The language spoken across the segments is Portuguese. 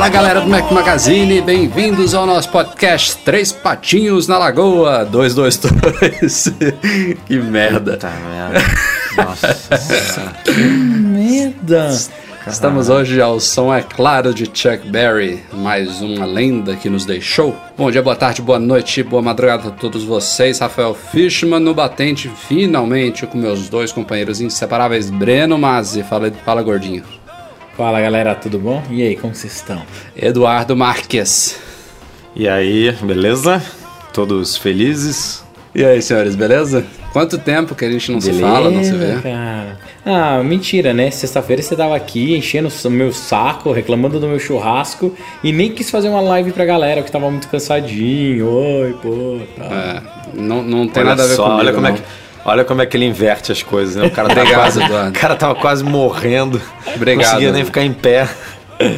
Fala galera do Mac Magazine, bem-vindos ao nosso podcast Três Patinhos na Lagoa 222. que merda. Puta merda. Nossa. Merda! Estamos hoje ao som, é claro, de Chuck Berry, mais uma lenda que nos deixou. Bom dia, boa tarde, boa noite, boa madrugada a todos vocês. Rafael Fishman no batente, finalmente, com meus dois companheiros inseparáveis, Breno Mazzi. Fala, fala gordinho. Fala galera, tudo bom? E aí, como vocês estão? Eduardo Marques. E aí, beleza? Todos felizes? E aí, senhores, beleza? Quanto tempo que a gente não se fala, não se vê? cara. Ah, mentira, né? Sexta-feira você tava aqui enchendo o meu saco, reclamando do meu churrasco e nem quis fazer uma live pra galera que tava muito cansadinho. Oi, pô, tá. É, não, não tem olha nada a ver só, comigo, olha como é não. que. Olha como é que ele inverte as coisas, né? O cara tava, Obrigado, quase, Eduardo. o cara tava quase morrendo. Obrigado. Não conseguia nem ficar em pé.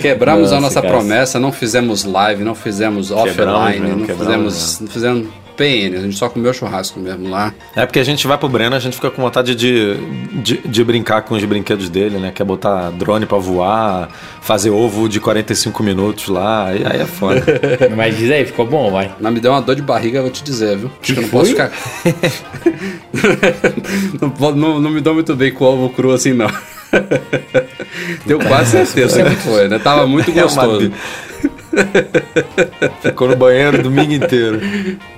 Quebramos a Nossa, nossa cara. promessa, não fizemos live, não fizemos offline, não fizemos, não fizemos PN, a gente só comeu churrasco mesmo lá. É porque a gente vai pro Breno, a gente fica com vontade de, de, de brincar com os brinquedos dele, né? Quer botar drone pra voar, fazer ovo de 45 minutos lá, e aí é foda. Mas diz aí, ficou bom, vai. Mas me deu uma dor de barriga, eu vou te dizer, viu? Acho que eu não posso foi? ficar. não, não, não me dou muito bem com ovo cru assim, não. Tenho quase certeza que foi, né? Tava muito É gostoso. Ficou no banheiro o domingo inteiro.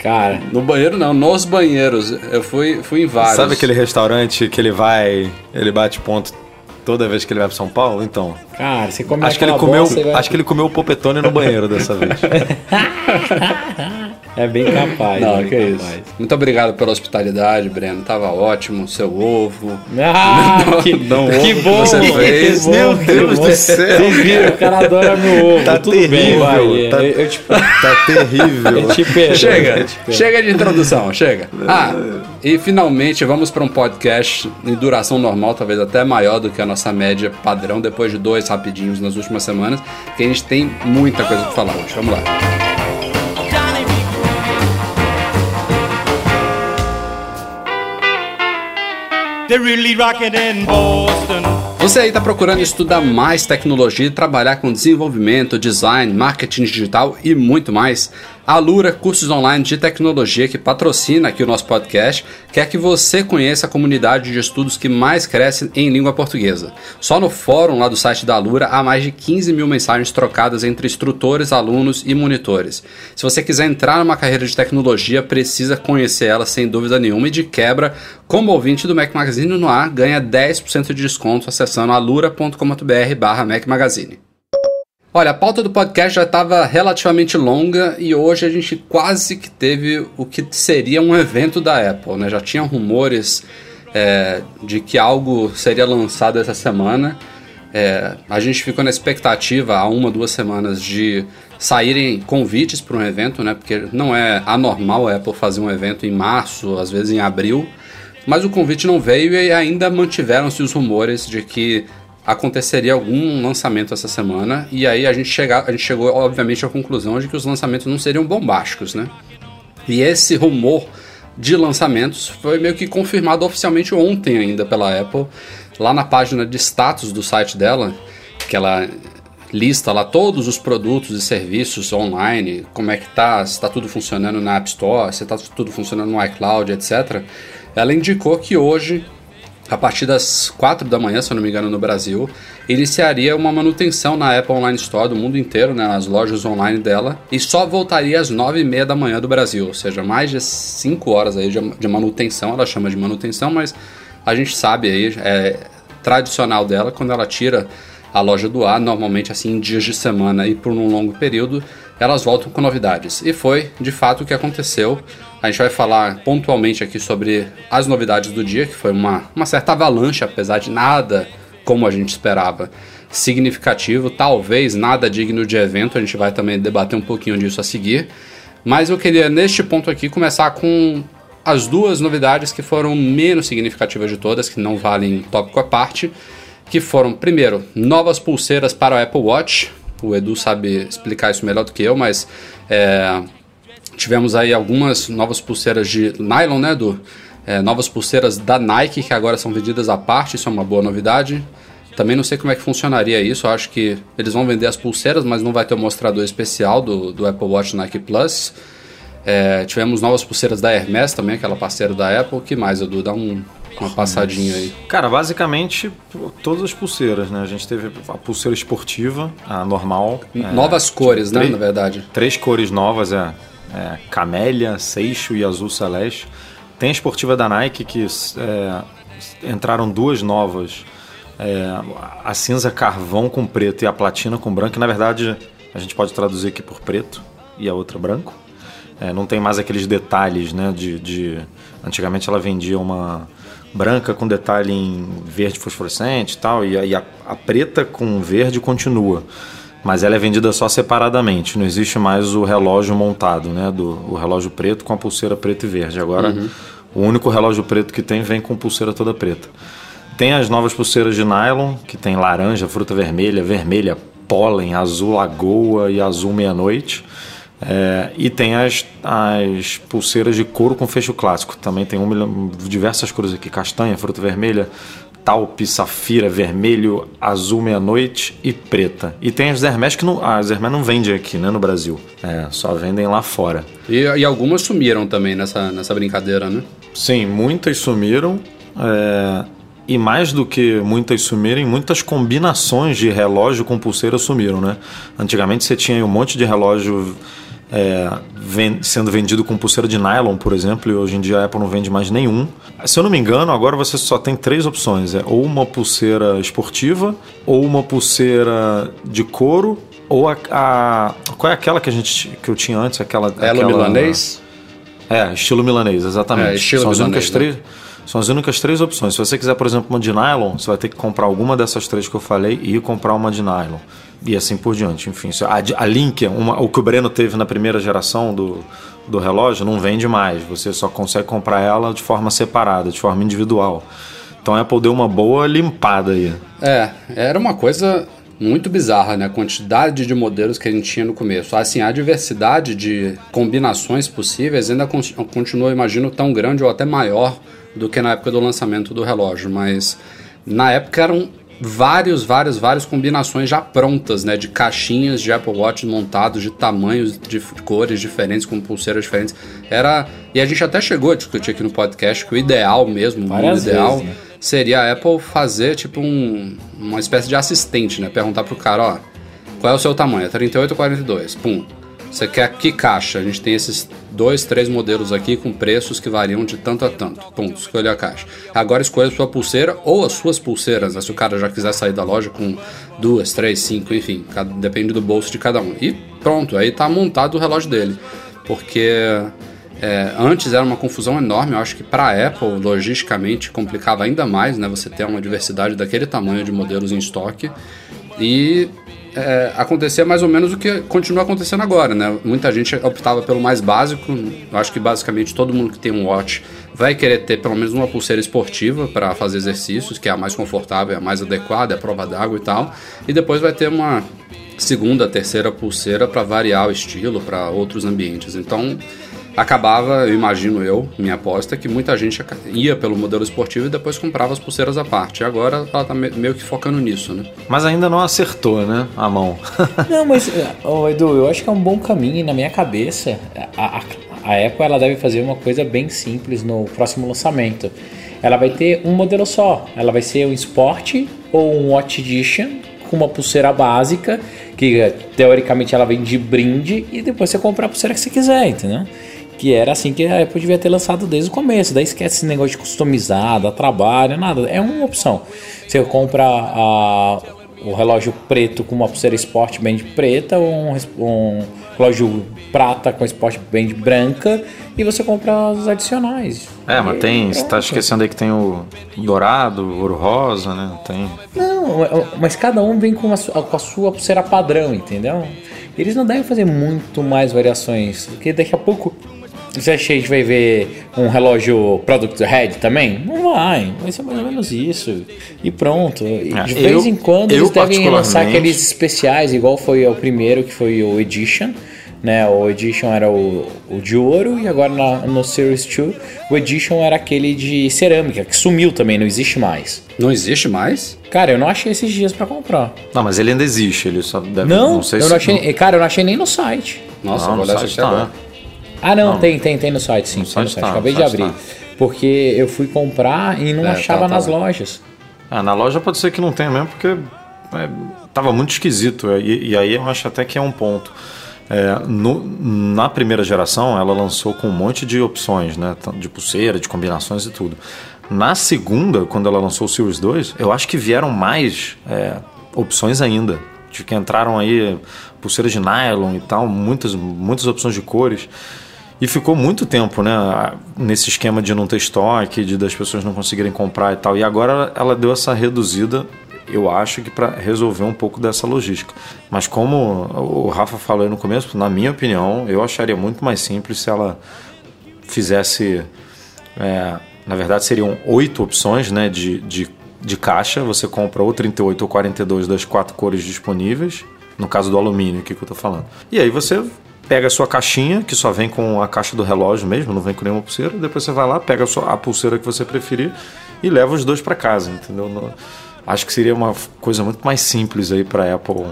Cara, No banheiro não, nos banheiros. Eu fui, fui em vários. Sabe aquele restaurante que ele vai, ele bate ponto toda vez que ele vai pra São Paulo? Então, cara, você come acho que ele comeu, bosta e vai- acho que ele comeu o popetone no banheiro dessa vez. É bem capaz. Não, bem que isso. capaz. Muito obrigado pela hospitalidade, Breno. Tava ótimo. Seu ovo. Ah, Não- que, não que ouve o que bom, você que fez. bom, Meu que Deus bom. do céu. Vocês viram, o cara adora meu ovo. Tá Tudo bem, terrível, vai. tá- Eu, eu te, Tá terrível. eu te perdoo, Chega, eu te perdoo. chega de introdução, chega. Ah, e finalmente vamos para um podcast em duração normal, talvez até maior do que a nossa média padrão, depois de dois rapidinhos nas últimas semanas, que a gente tem muita coisa para falar hoje. Vamos lá. Você aí está procurando estudar mais tecnologia trabalhar com desenvolvimento, design, marketing digital e muito mais? A Lura Cursos Online de Tecnologia, que patrocina aqui o nosso podcast, quer que você conheça a comunidade de estudos que mais cresce em língua portuguesa. Só no fórum lá do site da Lura há mais de 15 mil mensagens trocadas entre instrutores, alunos e monitores. Se você quiser entrar numa carreira de tecnologia, precisa conhecer ela sem dúvida nenhuma e de quebra, como ouvinte do Mac Magazine no ar, ganha 10% de desconto acessando alura.com.br barra Mac Magazine. Olha, a pauta do podcast já estava relativamente longa e hoje a gente quase que teve o que seria um evento da Apple, né? Já tinha rumores é, de que algo seria lançado essa semana. É, a gente ficou na expectativa há uma, duas semanas de saírem convites para um evento, né? Porque não é anormal a Apple fazer um evento em março, às vezes em abril. Mas o convite não veio e ainda mantiveram-se os rumores de que aconteceria algum lançamento essa semana. E aí a gente, chega, a gente chegou, obviamente, à conclusão de que os lançamentos não seriam bombásticos, né? E esse rumor de lançamentos foi meio que confirmado oficialmente ontem ainda pela Apple, lá na página de status do site dela, que ela lista lá todos os produtos e serviços online, como é que tá, se está tudo funcionando na App Store, se está tudo funcionando no iCloud, etc. Ela indicou que hoje, a partir das 4 da manhã, se eu não me engano, no Brasil, iniciaria uma manutenção na Apple Online Store do mundo inteiro, né, nas lojas online dela, e só voltaria às 9 e meia da manhã do Brasil, ou seja, mais de 5 horas aí de, manutenção, ela chama de manutenção, mas a gente sabe aí, é tradicional dela, quando ela tira a loja do ar, normalmente assim em dias de semana e por um longo período, elas voltam com novidades. E foi de fato o que aconteceu. A gente vai falar pontualmente aqui sobre as novidades do dia, que foi uma, uma certa avalanche, apesar de nada como a gente esperava significativo, talvez nada digno de evento, a gente vai também debater um pouquinho disso a seguir. Mas eu queria, neste ponto aqui, começar com as duas novidades que foram menos significativas de todas, que não valem tópico à parte, que foram, primeiro, novas pulseiras para o Apple Watch. O Edu sabe explicar isso melhor do que eu, mas é, tivemos aí algumas novas pulseiras de nylon, né, Edu? É, novas pulseiras da Nike que agora são vendidas à parte, isso é uma boa novidade. Também não sei como é que funcionaria isso. Eu acho que eles vão vender as pulseiras, mas não vai ter o um mostrador especial do, do Apple Watch Nike Plus. É, tivemos novas pulseiras da Hermes também, aquela parceira da Apple. que mais, Edu? Dá um, uma passadinha aí. Cara, basicamente todas as pulseiras, né? A gente teve a pulseira esportiva, a normal. Novas é, cores, né? Na verdade. Três cores novas, é, é. Camélia, Seixo e Azul Celeste. Tem a esportiva da Nike que é, entraram duas novas é, a cinza carvão com preto e a platina com branco. na verdade, a gente pode traduzir aqui por preto e a outra branco. É, não tem mais aqueles detalhes, né? De, de, antigamente ela vendia uma branca com detalhe em verde fosforescente e tal, e, e a, a preta com verde continua mas ela é vendida só separadamente. Não existe mais o relógio montado, né? Do, o relógio preto com a pulseira preta e verde. Agora, uhum. o único relógio preto que tem vem com pulseira toda preta. Tem as novas pulseiras de nylon, que tem laranja, fruta vermelha, vermelha, pólen, azul lagoa e azul meia-noite. É, e tem as, as pulseiras de couro com fecho clássico. Também tem um, diversas cores aqui: castanha, fruta vermelha, taupe, safira, vermelho, azul meia-noite e preta. E tem as Hermes que não, as Hermes não vendem aqui, né, no Brasil. É, só vendem lá fora. E, e algumas sumiram também nessa, nessa brincadeira, né? Sim, muitas sumiram. É, e mais do que muitas sumirem, muitas combinações de relógio com pulseira sumiram, né? Antigamente você tinha um monte de relógio é, sendo vendido com pulseira de nylon, por exemplo, e hoje em dia a Apple não vende mais nenhum. Se eu não me engano, agora você só tem três opções: é ou uma pulseira esportiva, ou uma pulseira de couro, ou a, a qual é aquela que a gente que eu tinha antes, aquela Elo aquela, milanês. É, estilo milanês, exatamente. É, estilo São as únicas né? três. São as únicas três opções. Se você quiser, por exemplo, uma de nylon, você vai ter que comprar alguma dessas três que eu falei e comprar uma de nylon. E assim por diante. Enfim, a, a Link, uma, o que o Breno teve na primeira geração do, do relógio, não vende mais. Você só consegue comprar ela de forma separada, de forma individual. Então a Apple deu uma boa limpada aí. É, era uma coisa muito bizarra, né? A quantidade de modelos que a gente tinha no começo. Assim, a diversidade de combinações possíveis ainda continua, imagino, tão grande ou até maior do que na época do lançamento do relógio, mas na época eram vários, vários, várias combinações já prontas, né, de caixinhas de Apple Watch montados de tamanhos, de cores diferentes, com pulseiras diferentes. Era e a gente até chegou a discutir aqui no podcast que o ideal mesmo, Várias o ideal vezes, né? seria a Apple fazer tipo um, uma espécie de assistente, né, perguntar pro cara, ó, qual é o seu tamanho? 38 ou 42? Pum. Você quer que caixa? A gente tem esses dois, três modelos aqui com preços que variam de tanto a tanto. Ponto, escolha a caixa. Agora escolha a sua pulseira ou as suas pulseiras, né? se o cara já quiser sair da loja com duas, três, cinco, enfim, depende do bolso de cada um. E pronto, aí tá montado o relógio dele. Porque é, antes era uma confusão enorme, eu acho que para Apple, logisticamente, complicava ainda mais, né? Você ter uma diversidade daquele tamanho de modelos em estoque. E é, acontecer mais ou menos o que continua acontecendo agora, né? Muita gente optava pelo mais básico. Eu acho que basicamente todo mundo que tem um watch vai querer ter pelo menos uma pulseira esportiva para fazer exercícios, que é a mais confortável, é a mais adequada, é a prova d'água e tal. E depois vai ter uma segunda, terceira pulseira para variar o estilo para outros ambientes. Então acabava, eu imagino eu, minha aposta, que muita gente ia pelo modelo esportivo e depois comprava as pulseiras à parte. E agora ela tá meio que focando nisso, né? Mas ainda não acertou, né? A mão. não, mas, oh, Edu, eu acho que é um bom caminho e na minha cabeça, a, a, a Apple ela deve fazer uma coisa bem simples no próximo lançamento. Ela vai ter um modelo só. Ela vai ser um Sport ou um Watch Edition com uma pulseira básica, que teoricamente ela vem de brinde, e depois você compra a pulseira que você quiser, entendeu? Que era assim que a Apple devia ter lançado desde o começo. Daí esquece esse negócio de customizar, dá trabalho, nada. É uma opção. Você compra a, o relógio preto com uma pulseira Sport Band preta ou um, um relógio prata com Sport Band branca e você compra os adicionais. É, mas tem. Você tá esquecendo aí que tem o dourado, o ouro rosa, né? Tem. Não, mas cada um vem com a, sua, com a sua pulseira padrão, entendeu? Eles não devem fazer muito mais variações, porque daqui a pouco você acha que a gente vai ver um relógio Product Red também? Não vai, vai ser mais ou menos isso. E pronto. E É, de vez eu- em quando eu eles devem lançar aqueles especiais, igual foi o primeiro, que foi o Edition. Né, o Edition era o, o de ouro e agora na- no Series 2 o Edition era aquele de cerâmica, que sumiu também, não existe mais. Não existe mais? Cara, eu não achei esses dias pra comprar. Não, mas ele ainda existe, ele só deve. Não, sei eu se- não achei. Cara, eu não achei nem no site. Nossa, Não, vou no olhar site isso aqui tá. Ah, não, Não. tem, tem, tem no site, sim. No tem no site site. tá, Acabei no de site abrir. tá. Porque eu fui comprar e não É, achava tá, tá nas lojas. Ah, na loja pode ser que não tenha mesmo, porque é, tava muito esquisito. E, e aí eu acho até que é um ponto. É, no- na primeira geração, ela lançou com um monte de opções, né? De pulseira, de combinações e tudo. Na segunda, quando ela lançou o Series 2, eu acho que vieram mais é, opções ainda. De que entraram aí pulseiras de nylon e tal, muitas, muitas opções de cores. E ficou muito tempo, né, nesse esquema de não ter estoque, de das pessoas não conseguirem comprar e tal. E agora ela deu essa reduzida, eu acho que para resolver um pouco dessa logística. Mas como o Rafa falou aí no começo, na minha opinião, eu acharia muito mais simples se ela fizesse, é, na verdade seriam oito opções, né, de, de, de caixa. Você compra ou 38 ou 42 das quatro cores disponíveis. No caso do alumínio, que, que eu tô falando. E aí você pega a sua caixinha, que só vem com a caixa do relógio mesmo, não vem com nenhuma pulseira. Depois você vai lá, pega a, sua, a pulseira que você preferir e leva os dois para casa, entendeu? No- acho que seria uma coisa muito mais simples aí para Apple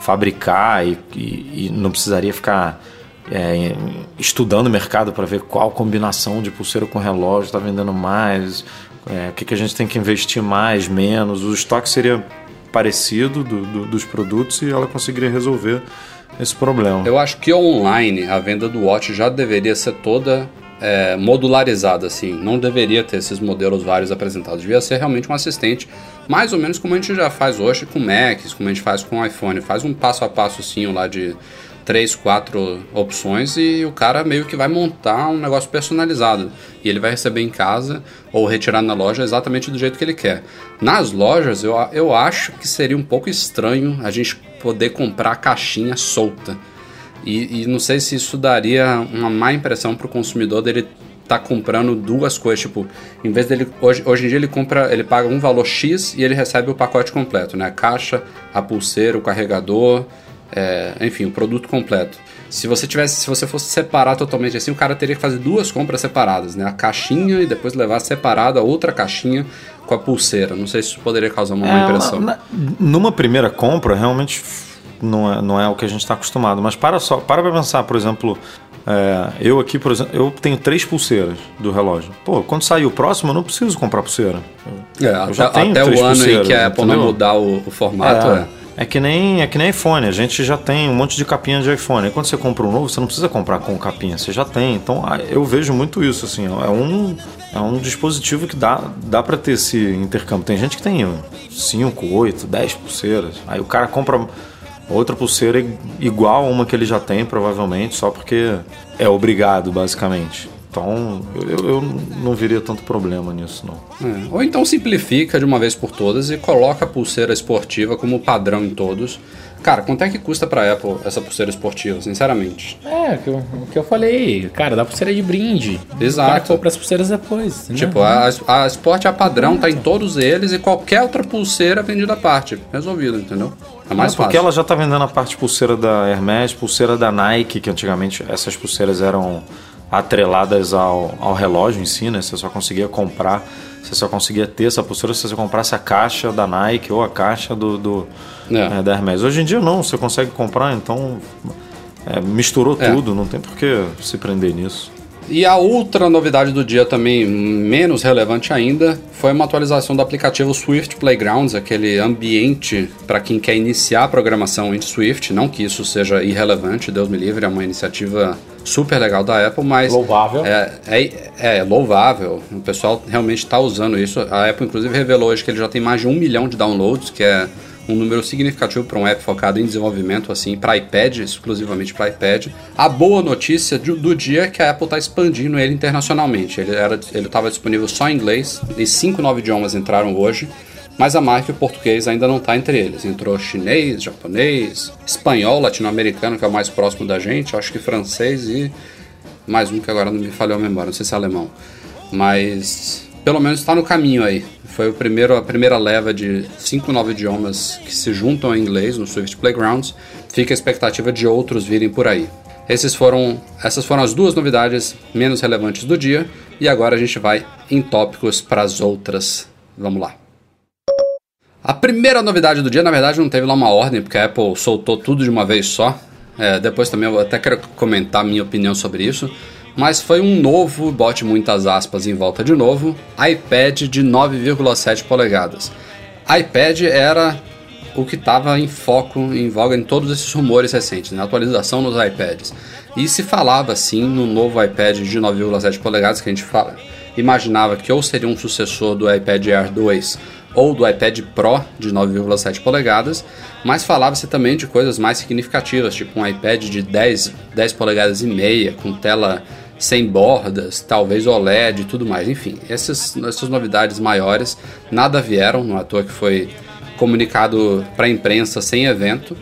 fabricar e, e- e não precisaria ficar é, estudando o mercado para ver qual combinação de pulseira com relógio está vendendo mais, é, o que, que a gente tem que investir mais, menos. O estoque seria parecido do- do- dos produtos e ela conseguiria resolver esse problema. Eu acho que online a venda do Watch já deveria ser toda é, modularizada, assim. Não deveria ter esses modelos vários apresentados. Devia ser realmente um assistente, mais ou menos como a gente já faz hoje com Macs, como a gente faz com iPhone. Faz um passo a passozinho lá de três, quatro opções e o cara meio que vai montar um negócio personalizado. E ele vai receber em casa ou retirar na loja exatamente do jeito que ele quer. Nas lojas, eu, eu acho que seria um pouco estranho a gente poder comprar caixinha solta. E, e não sei se isso daria uma má impressão para o consumidor dele tá comprando duas coisas, tipo, em vez dele hoje, hoje em dia ele compra, ele paga um valor X e ele recebe o pacote completo, né? A caixa, a pulseira, o carregador, é, enfim, o produto completo. Se você tivesse, se você fosse separar totalmente assim, o cara teria que fazer duas compras separadas, né? A caixinha e depois levar separada a outra caixinha com a pulseira. Não sei se isso poderia causar uma má É, impressão. na- numa primeira compra, realmente não é, não é o que a gente está acostumado. Mas para só, para pra pensar, por exemplo, é, eu aqui, por exemplo, eu tenho três pulseiras do relógio. Pô, quando sair o próximo, eu não preciso comprar pulseira. É, Eu já até, tenho até o ano em que a Apple vai entendeu? mudar o, o formato, é. É, é que nem é que nem iPhone, a gente já tem um monte de capinha de iPhone. Aí quando você compra um novo, você não precisa comprar com capinha, você já tem. Então ah, eu vejo muito isso assim, é um é um dispositivo que dá dá para ter esse intercâmbio. Tem gente que tem 5, 8, 10 pulseiras. Aí o cara compra outra pulseira igual a uma que ele já tem, provavelmente, só porque é obrigado, basicamente. Então, eu, eu não veria tanto problema nisso, não. É. Ou então simplifica de uma vez por todas e coloca a pulseira esportiva como padrão em todos. Cara, quanto é que custa pra Apple essa pulseira esportiva, sinceramente? É, o que eu, o que eu falei, cara, dá pulseira de brinde. Exato. O cara compra as pulseiras depois. entendeu? Tipo, a, a Sport a padrão tá em todos eles e qualquer outra pulseira vendida à parte. Resolvido, entendeu? É mais É, porque fácil. ela já tá vendendo a parte pulseira da Hermes, pulseira da Nike, que antigamente essas pulseiras eram atreladas ao, ao relógio em si, né? Você só conseguia comprar, você só conseguia ter essa pulseira se você comprasse a caixa da Nike ou a caixa do, do É. é, da Hermes. Hoje em dia não, você consegue comprar, então é, misturou É. tudo, não tem por que se prender nisso. E a outra novidade do dia também, menos relevante ainda, foi uma atualização do aplicativo Swift Playgrounds, aquele ambiente para quem quer iniciar a programação em Swift. Não que isso seja irrelevante, Deus me livre, é uma iniciativa super legal da Apple, mas. Louvável. É, é, é louvável. O pessoal realmente está usando isso. A Apple, inclusive, revelou hoje que ele já tem mais de um milhão de downloads, que é um número significativo para um app focado em desenvolvimento, assim, para iPad, exclusivamente para iPad. A boa notícia do, do dia é que a Apple está expandindo ele internacionalmente. Ele estava disponível só em inglês e cinco novos idiomas entraram hoje. Mas a marca o português ainda não está entre eles. Entrou chinês, japonês, espanhol, latino-americano, que é o mais próximo da gente, acho que francês e mais um que agora não me falhou a memória, não sei se é alemão. Mas pelo menos está no caminho aí. Foi o primeiro, a primeira leva de cinco novos idiomas que se juntam em inglês no Swift Playgrounds. Fica a expectativa de outros virem por aí. Esses foram, essas foram as duas novidades menos relevantes do dia. E agora a gente vai em tópicos para as outras. Vamos lá. A primeira novidade do dia, na verdade, não teve lá uma ordem, porque a Apple soltou tudo de uma vez só. É, depois também eu até quero comentar minha opinião sobre isso mas foi um novo, bote muitas aspas em volta de novo, iPad de 9,7 polegadas. iPad era o que estava em foco, em voga em todos esses rumores recentes, na né? atualização nos iPads. E se falava assim no novo iPad de 9,7 polegadas que a gente fala, imaginava que ou seria um sucessor do iPad Air 2 ou do iPad Pro de 9,7 polegadas, mas falava-se também de coisas mais significativas, tipo um iPad de 10, 10 polegadas e meia com tela sem bordas, talvez OLED e tudo mais. Enfim, essas, essas novidades maiores nada vieram, não é à toa que foi comunicado para a imprensa sem evento.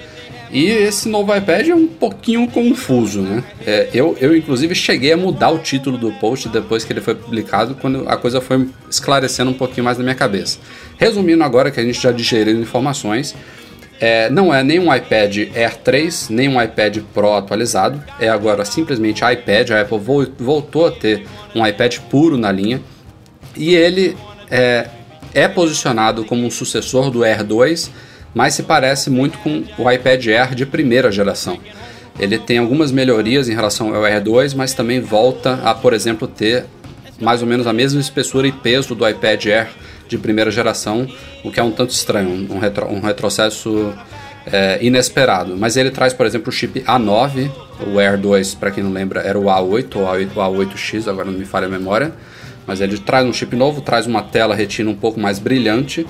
E esse novo iPad é um pouquinho confuso, né? É, eu, eu, inclusive, cheguei a mudar o título do post depois que ele foi publicado, quando a coisa foi esclarecendo um pouquinho mais na minha cabeça. Resumindo agora que a gente já digeriu informações, é, não é nem um iPad Air 3, nem um iPad Pro atualizado. É agora simplesmente iPad. A Apple voltou a ter um iPad puro na linha. E ele é, é posicionado como um sucessor do Air 2, mas se parece muito com o iPad Air de primeira geração. Ele tem algumas melhorias em relação ao Air 2, mas também volta a, por exemplo, ter mais ou menos a mesma espessura e peso do iPad Air de primeira geração, o que é um tanto estranho, um, retro, um retrocesso é, inesperado. Mas ele traz, por exemplo, o chip A9, o Air 2, para quem não lembra, era o A8 ou o A8X, agora não me falha a memória. Mas ele traz um chip novo, traz uma tela retina um pouco mais brilhante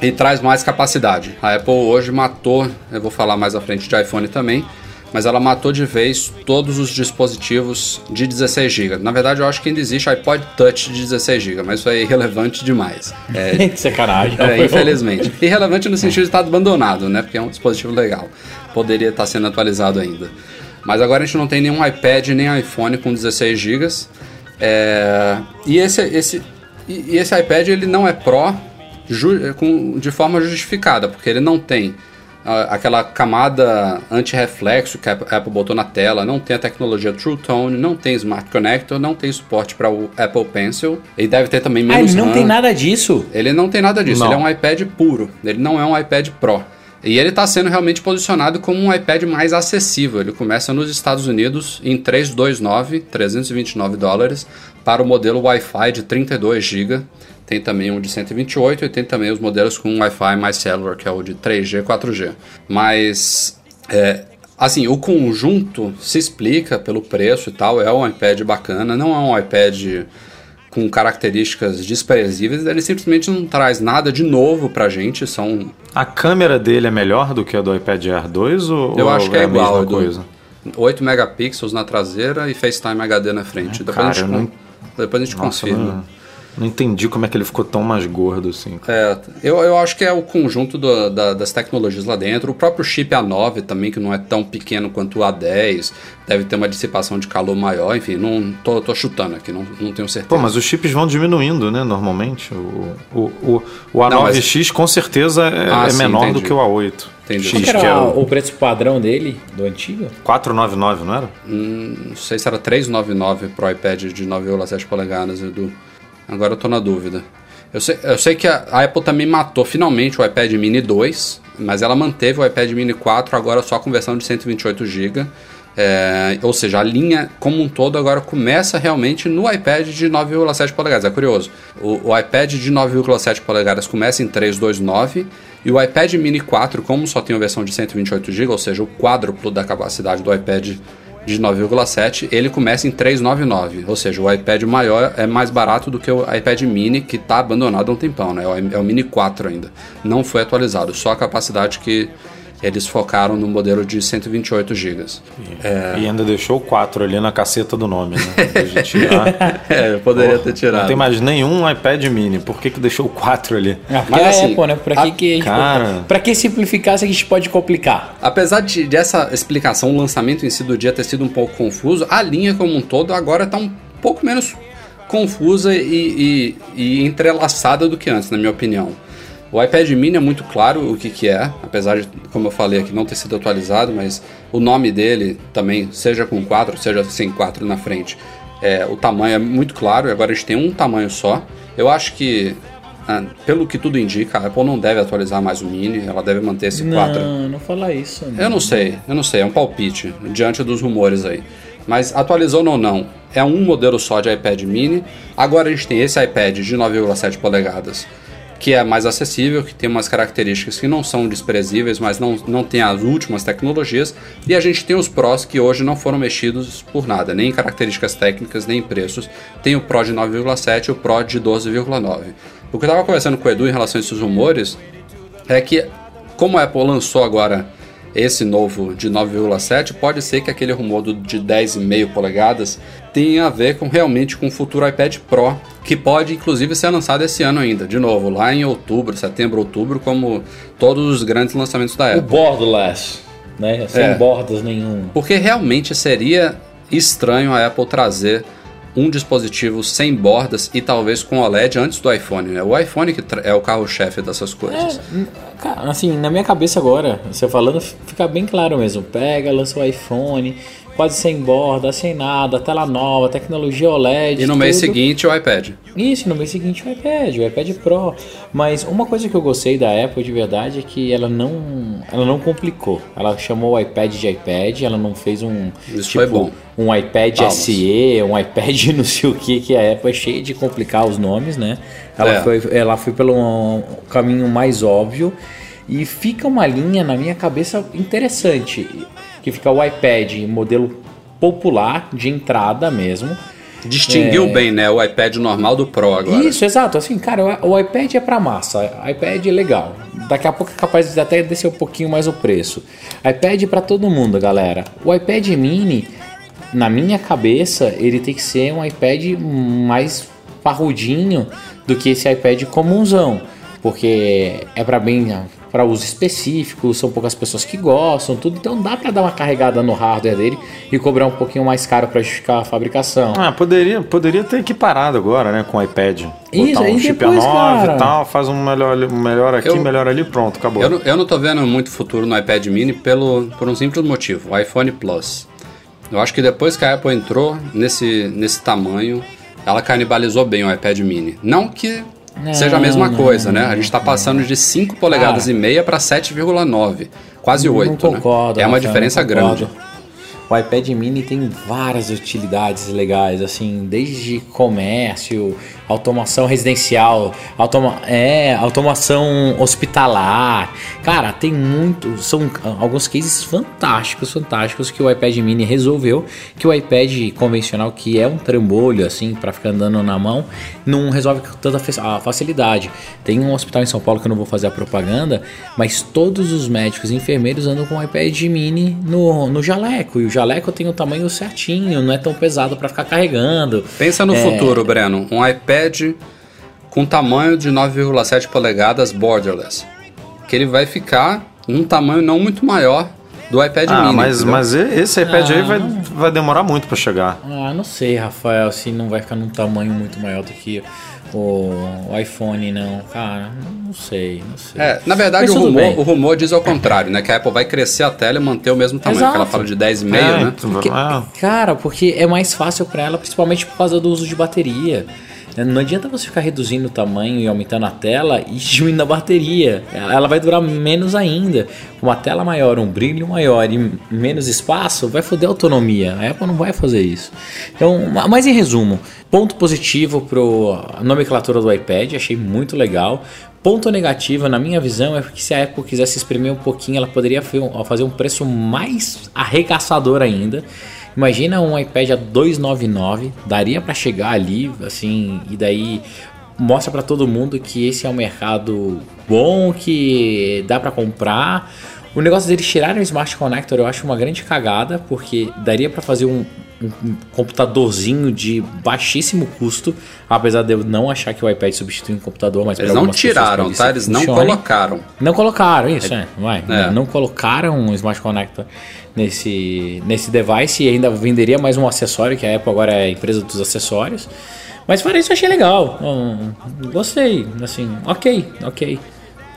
e traz mais capacidade. A Apple hoje matou, eu vou falar mais à frente de iPhone também, mas ela matou de vez todos os dispositivos de 16 GB. Na verdade, eu acho que ainda existe iPod Touch de 16 GB, mas isso é irrelevante demais. É, Sacanagem. É, infelizmente. Irrelevante no sentido de estar abandonado, né? Porque é um dispositivo legal. Poderia estar sendo atualizado ainda. Mas agora a gente não tem nenhum iPad nem iPhone com 16 GB. É, e esse, esse, e esse iPad ele não é Pro com, de forma justificada, porque ele não tem aquela camada anti-reflexo que a Apple botou na tela, não tem a tecnologia True Tone, não tem Smart Connector, não tem suporte para o Apple Pencil. Ele deve ter também menos Ah, ele não RAM. tem nada disso? Ele não tem nada disso, não. ele é um iPad puro, ele não é um iPad Pro. E ele está sendo realmente posicionado como um iPad mais acessível. Ele começa nos Estados Unidos em 329, 329 dólares, para o modelo Wi-Fi de 32 GB tem também um de 128 e tem também os modelos com Wi-Fi mais cellular, que é o de 3G, 4G. Mas, é, assim, o conjunto se explica pelo preço e tal, é um iPad bacana, não é um iPad com características desprezíveis, ele simplesmente não traz nada de novo pra gente, são... A câmera dele é melhor do que a do iPad Air 2 ou, Eu acho que é, é igual, a mesma coisa? 8 megapixels na traseira e FaceTime HD na frente. É, depois, cara, a gente, não... depois a gente Nossa, confirma. Não... Não entendi como é que ele ficou tão mais gordo assim. É, eu, eu acho que é o conjunto do, da, das tecnologias lá dentro. O próprio chip A9 também, que não é tão pequeno quanto o A10, deve ter uma dissipação de calor maior. Enfim, não tô, tô chutando aqui, não, não tenho certeza. Pô, mas os chips vão diminuindo, né, normalmente. O, o, o, o A9X não, mas... com certeza é, ah, é sim, menor entendi. do que o A8. Entendi. Qual era é o... o... preço padrão dele, do antigo? 499, não era? Hum, não sei se era 399 pro iPad de 9,7 polegadas, Edu. Agora eu tô na dúvida. Eu sei, eu sei que a, a, Apple também matou finalmente o iPad Mini 2, mas ela manteve o iPad Mini 4 agora só com versão de 128 GB. É, ou seja, a linha como um todo agora começa realmente no iPad de 9,7 polegadas. É curioso. O, o iPad de 9,7 polegadas começa em 329 e o iPad Mini 4, como só tem a versão de 128 GB, ou seja, o quádruplo da capacidade do iPad de 9,7, ele começa em 399, ou seja, o iPad maior é mais barato do que o iPad mini que está abandonado há um tempão, né? É o Mini 4 ainda. Não foi atualizado, só a capacidade que eles focaram no modelo de 128 GB. É... E ainda deixou o 4 ali na caceta do nome, né? De tirar. é, eu poderia Porra, ter tirado. Não tem mais nenhum iPad mini. Por que, que deixou o 4 ali? Ah, Mas é assim, Apple, né? Pra que, que, cara... pra que simplificar se a gente pode complicar? Apesar de, dessa explicação, o lançamento em si do dia ter sido um pouco confuso, a linha como um todo agora está um pouco menos confusa e, e, e entrelaçada do que antes, na minha opinião. O iPad mini é muito claro o que, que é, apesar de, como eu falei aqui, não ter sido atualizado, mas o nome dele também, seja com 4, seja sem 4 na frente, é, o tamanho é muito claro, e agora a gente tem um tamanho só. Eu acho que, ah, pelo que tudo indica, a Apple não deve atualizar mais o mini, ela deve manter esse 4. Não, não fala isso. Não. Eu não sei, eu não sei, é um palpite, diante dos rumores aí. Mas atualizou ou não, é um modelo só de iPad mini. Agora a gente tem esse iPad de 9,7 polegadas que é mais acessível, que tem umas características que não são desprezíveis, mas não, não tem as últimas tecnologias. E a gente tem os Pros que hoje não foram mexidos por nada, nem em características técnicas, nem em preços. Tem o Pro de 9,7 e o Pro de 12,9. O que eu estava conversando com o Edu em relação a esses rumores é que, como a Apple lançou agora esse novo de 9,7, pode ser que aquele rumor de 10,5 polegadas tenha a ver com realmente com o futuro iPad Pro, que pode inclusive ser lançado esse ano ainda, de novo, lá em outubro, setembro, outubro, como todos os grandes lançamentos da Apple. O borderless, né? Sem é, bordas nenhum. Porque realmente seria estranho a Apple trazer um dispositivo sem bordas e talvez com OLED antes do iPhone, né? O iPhone que é o carro-chefe dessas coisas. É, assim, na minha cabeça agora, você falando, fica bem claro mesmo. Pega, lança o iPhone, pode ser em borda, sem nada, tela nova, tecnologia OLED. E no tudo. mês seguinte o iPad. Isso, no mês seguinte o iPad, o iPad Pro. Mas uma coisa que eu gostei da Apple de verdade é que ela não, ela não complicou. Ela chamou o iPad de iPad, ela não fez um Isso tipo, foi bom. um iPad Palmas. SE, um iPad não sei o que, que a Apple é cheia de complicar os nomes, né? Ela, é. foi, ela foi pelo um caminho mais óbvio e fica uma linha na minha cabeça interessante que fica o iPad modelo popular de entrada mesmo. Distinguiu é... bem, né? O iPad normal do Pro agora. Isso, exato. Assim, cara, o iPad é para massa. iPad é legal. Daqui a pouco é capaz de até descer um pouquinho mais o preço. iPad é para todo mundo, galera. O iPad mini, na minha cabeça, ele tem que ser um iPad mais parrudinho do que esse iPad comunzão. Porque é para bem para uso específico, são poucas pessoas que gostam, tudo. Então dá para dar uma carregada no hardware dele e cobrar um pouquinho mais caro para justificar a fabricação. Ah, poderia, poderia ter equiparado agora, né, com o iPad. Isso, Botar um chip depois, A9 e tal, faz um melhor, melhor aqui, eu, melhor ali, pronto, acabou. Eu, não, eu não tô vendo muito futuro no iPad mini pelo, por um simples motivo, o iPhone Plus. Eu acho que depois que a Apple entrou nesse, nesse tamanho, ela canibalizou bem o iPad mini. Não que não, seja a mesma não, coisa, não, né? A gente está passando de 5 polegadas e meia para 7,9, quase 8. Não concordo, né? É uma Rafael, diferença grande. O iPad mini tem várias utilidades legais, assim, desde comércio, automação residencial, automa é, automação hospitalar. Cara, tem muito, são alguns cases fantásticos, fantásticos que o iPad mini resolveu, que o iPad convencional, que é um trambolho assim para ficar andando na mão, não resolve com tanta facilidade. Tem um hospital em São Paulo que eu não vou fazer a propaganda, mas todos os médicos e enfermeiros andam com o iPad mini no, no jaleco e o jaleco tem o tamanho certinho, não é tão pesado para ficar carregando. Pensa no é... futuro, Breno. Um iPad com tamanho de 9,7 polegadas borderless. Que ele vai ficar um tamanho não muito maior do iPad ah, mini. Mas, mas esse iPad ah, aí vai, vai demorar muito para chegar. Ah, não sei, Rafael, se não vai ficar num tamanho muito maior do que o, iPhone, não. Cara, não sei, não sei. É, na verdade, o rumor, o rumor diz ao contrário, né? Que a Apple vai crescer a tela e manter o mesmo tamanho. Exato. Que ela fala de 10,5, é, né? Porque, cara, porque é mais fácil para ela, principalmente por causa do uso de bateria. Não adianta você ficar reduzindo o tamanho e aumentando a tela e diminuindo a bateria. Ela vai durar menos ainda. Uma tela maior, um brilho maior e menos espaço vai foder a autonomia. A Apple não vai fazer isso. Então, mas em resumo, ponto positivo para a nomenclatura do iPad, achei muito legal. Ponto negativo, na minha visão, é que se a Apple quisesse exprimir um pouquinho, ela poderia fazer um preço mais arregaçador ainda Imagina um iPad a 299, daria para chegar ali, assim, e daí mostra para todo mundo que esse é um mercado bom, que dá para comprar. O negócio deles tirarem o Smart Connector eu acho uma grande cagada, porque daria para fazer um, um, computadorzinho de baixíssimo custo, apesar de eu não achar que o iPad substitui um computador, mas Eles não tiraram, tá? Eles não colocaram. Não colocaram, isso, é. Vai, é. Não colocaram um Smart Connector nesse, nesse device e ainda venderia mais um acessório, que a Apple agora é a empresa dos acessórios. Mas para isso eu achei legal. gostei, assim, ok, ok.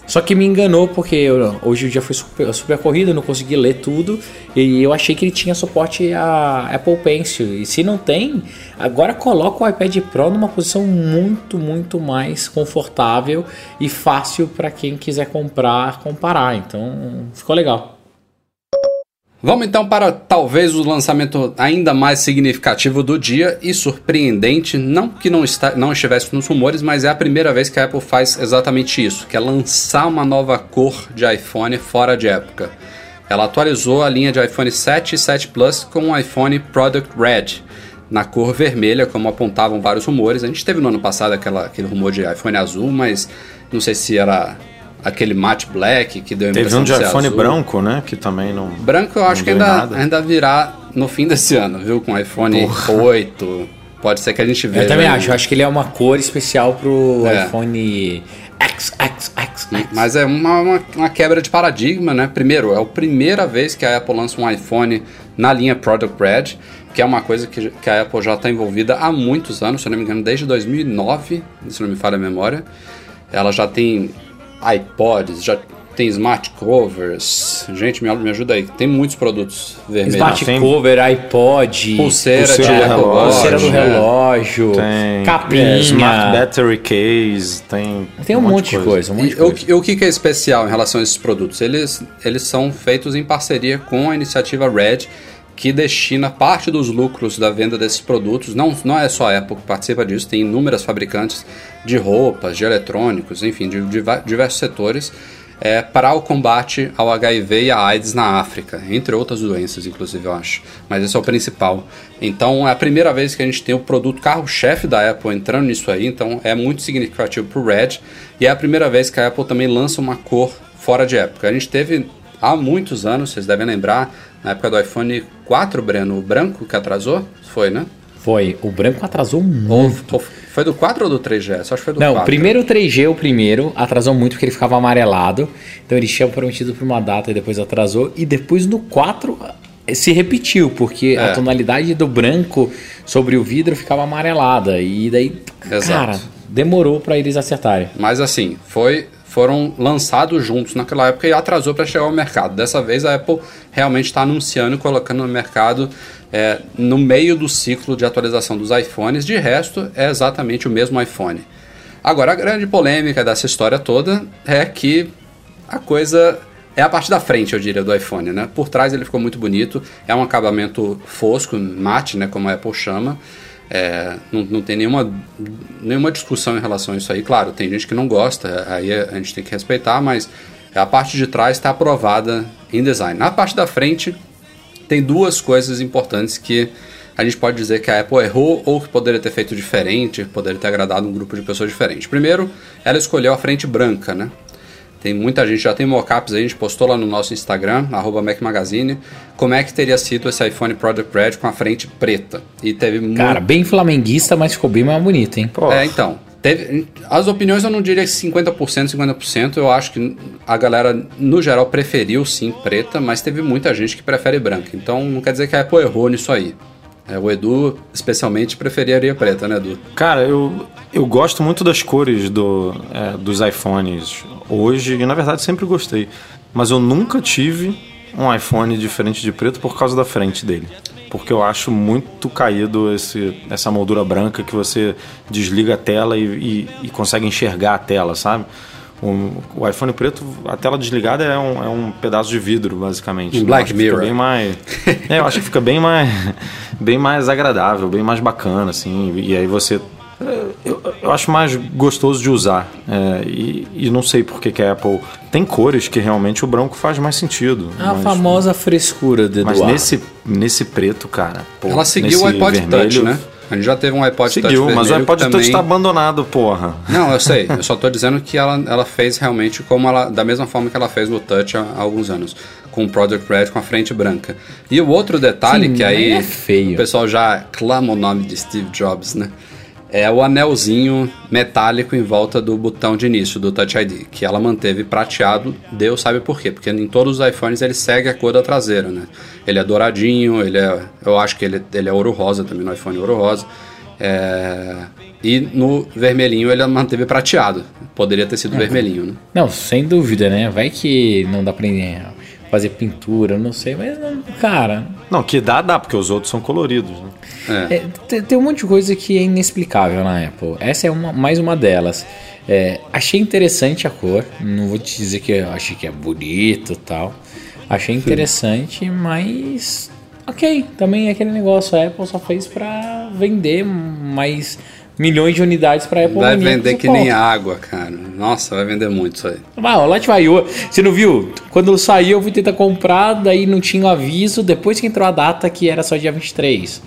Só que me enganou porque eu, hoje o dia foi super, super corrido, não consegui ler tudo e eu achei que ele tinha suporte a Apple Pencil. E se não tem, agora coloca o iPad Pro numa posição muito, muito mais confortável e fácil para quem quiser comprar, comparar. Então ficou legal. Vamos então para talvez o lançamento ainda mais significativo do dia e surpreendente, não que não, está, não estivesse nos rumores, mas é a primeira vez que a Apple faz exatamente isso, que é lançar uma nova cor de iPhone fora de época. Ela atualizou a linha de iPhone 7 e 7 Plus com o iPhone Product Red, na cor vermelha, como apontavam vários rumores. A gente teve no ano passado aquela, aquele rumor de iPhone azul, mas não sei se era aquele matte black que deu a Teve um de, de iPhone azul. branco, né? Que também não. Branco eu acho que ainda, ainda virá no fim desse ano, viu? Com iPhone Porra. 8. Pode ser que a gente veja. Eu também acho. Eu acho que ele é uma cor especial pro é. iPhone X, X, X, X. Mas é uma, uma, uma, quebra de paradigma, né? Primeiro, é a primeira vez que a Apple lança um iPhone na linha Product Red, que é uma coisa que, que a Apple já está envolvida há muitos anos, se eu não me engano, desde 2009, se não me falha a memória. Ela já tem iPods, já tem smart covers. Gente, me, me ajuda aí. Tem muitos produtos vermelhos. Smart tem cover, iPod, pulseira, pulseira, de relógio, pulseira do relógio, tem, capinha, é, smart battery case, tem tem um, um monte, de coisa. Um monte de coisa. E, o, o que é especial em relação a esses produtos? Eles eles são feitos em parceria com a iniciativa Red que destina parte dos lucros da venda desses produtos. Não, não é só a Apple que participa disso, tem inúmeras fabricantes de roupas, de eletrônicos, enfim, de, diversos setores, é, para o combate ao HIV e à AIDS na África, entre outras doenças, inclusive, eu acho. Mas esse é o principal. Então, é a primeira vez que a gente tem o produto carro-chefe da Apple entrando nisso aí, então é muito significativo para o Red. E é a primeira vez que a Apple também lança uma cor fora de época. A gente teve há muitos anos, vocês devem lembrar, na época do iPhone 4, Breno, o branco que atrasou? Foi, né? Foi. O branco atrasou muito. Ou, foi do 4 ou do 3G? Só acho que foi do Não, 4. primeiro o 3G, o primeiro, atrasou muito porque ele ficava amarelado. Então eles tinham prometido para uma data e depois atrasou. E depois no 4 eh, se repetiu, porque é. a tonalidade do branco sobre o vidro ficava amarelada. E daí, Exato. cara, demorou para eles acertarem. Mas assim, foi foram lançados juntos naquela época e atrasou para chegar ao mercado. Dessa vez a Apple realmente está anunciando e colocando no mercado é, no meio do ciclo de atualização dos iPhones. De resto, é exatamente o mesmo iPhone. Agora, a grande polêmica dessa história toda é que a coisa é a parte da frente, eu diria, do iPhone, né? Por trás ele ficou muito bonito, é um acabamento fosco, mate, né, como a Apple chama. É, não, não tem nenhuma, nenhuma discussão em relação a isso aí. Claro, tem gente que não gosta, aí a gente tem que respeitar, mas a parte de trás está aprovada em design. Na parte da frente, tem duas coisas importantes que a gente pode dizer que a Apple errou ou que poderia ter feito diferente, poderia ter agradado um grupo de pessoas diferente. Primeiro, ela escolheu a frente branca, né? Tem muita gente, já tem mockups aí, a gente postou lá no nosso Instagram, arroba Mac Magazine, como é que teria sido esse iPhone Product Red com a frente preta. E teve Cara, bem flamenguista, mas ficou bem mais bonito, hein? Pô. É, então. Teve, as opiniões eu não diria 50%, 50%. Eu acho que a galera, no geral, preferiu sim preta, mas teve muita gente que prefere branca. Então não quer dizer que a Apple errou nisso aí. É, o Edu, especialmente, preferiria preta, né, Edu? Cara, eu, eu gosto muito das cores do, é, dos iPhones hoje, e na verdade sempre gostei. Mas eu nunca tive um iPhone diferente de preto por causa da frente dele. Porque eu acho muito caído esse, essa moldura branca que você desliga a tela e, e, e consegue enxergar a tela, sabe? O, o, iPhone preto, a tela desligada é um, é um pedaço de vidro, basicamente. Um Black Mirror. bem mais, é, eu acho que fica bem mais, bem mais agradável, bem mais bacana, assim. E aí você... Eu, eu acho mais gostoso de usar. É, e, e não sei por que, que a Apple. Tem cores que realmente o branco faz mais sentido. A mas, famosa frescura de Mas Eduardo. nesse, nesse preto, cara. pô, Ela seguiu o iPod Touch, vermelho, né? A gente já teve um iPod Touch Seguiu, mas o iPod que Touch também... tá abandonado, porra. Não, eu sei. Eu só tô dizendo que ela, ela fez realmente como ela, da mesma forma que ela fez no Touch há, há alguns anos, com o Product Red com a frente branca. E o outro detalhe Sim, que aí é feio. o pessoal já clama o nome de Steve Jobs, né? É o anelzinho metálico em volta do botão de início do Touch ID, que ela manteve prateado, Deus sabe por quê, porque em todos os iPhones ele segue a cor da traseira, né? Ele é douradinho, ele é, eu acho que ele, ele é ouro rosa também no iPhone ouro rosa. É, e no vermelhinho ele manteve prateado. Poderia ter sido vermelhinho, né? Não, sem dúvida, né? Vai que não dá pra fazer pintura, não sei, mas, não, cara, Não, que dá, dá, porque os outros são coloridos, né? É. É, tem, tem um monte de coisa que é inexplicável na Apple. Essa é uma, mais uma delas. É, achei interessante a cor. Não vou te dizer que eu achei que é bonito e tal. Achei interessante, mas. Ok, também é aquele negócio. A Apple só fez pra vender mais milhões de unidades pra Apple Vai vender que nem água, cara. Nossa, vai vender muito isso aí. Ah, lá te vai. Você não viu? Quando saiu, eu fui tentar comprar, daí não tinha o aviso. Depois que entrou a data, que era só dia 23.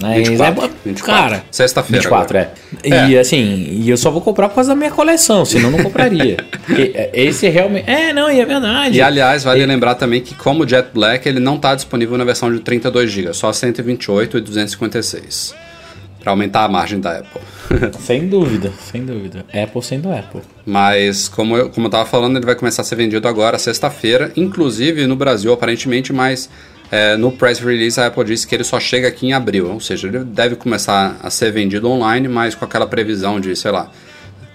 Mas 24, é, 24. cara, Sexta-feira 24, é. É. E assim, e eu só vou comprar por causa da minha coleção, senão não compraria. É, Esse realmente. É, não, e é verdade. E aliás, vale lembrar também que como o Jet Black, ele não está disponível na versão de 32 GB, só 128 e 256. Para aumentar a margem da Apple. Sem dúvida, sem dúvida. Apple sendo Apple. Mas, como eu, como eu tava falando, ele vai começar a ser vendido agora, sexta-feira, inclusive no Brasil, aparentemente, mas é, no press release a Apple disse que ele só chega aqui em abril, ou seja, ele deve começar a ser vendido online, mas com aquela previsão de, sei lá,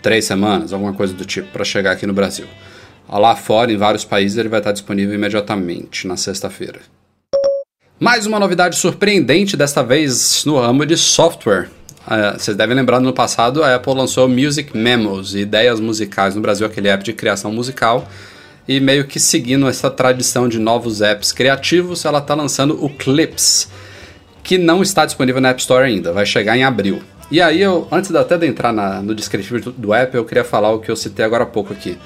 três semanas, alguma coisa do tipo, para chegar aqui no Brasil. Lá fora, em vários países, ele vai estar disponível imediatamente, na sexta-feira. Mais uma novidade surpreendente, desta vez no ramo de software. Ah, vocês devem lembrar, no passado a Apple lançou Music Memos, ideias musicais no Brasil, aquele app de criação musical. E meio que seguindo essa tradição de novos apps criativos, ela está lançando o Clips, que não está disponível na App Store ainda, vai chegar em abril. E aí, eu, antes até de entrar na- no descritivo do, do app, eu queria falar o que eu citei agora há pouco aqui.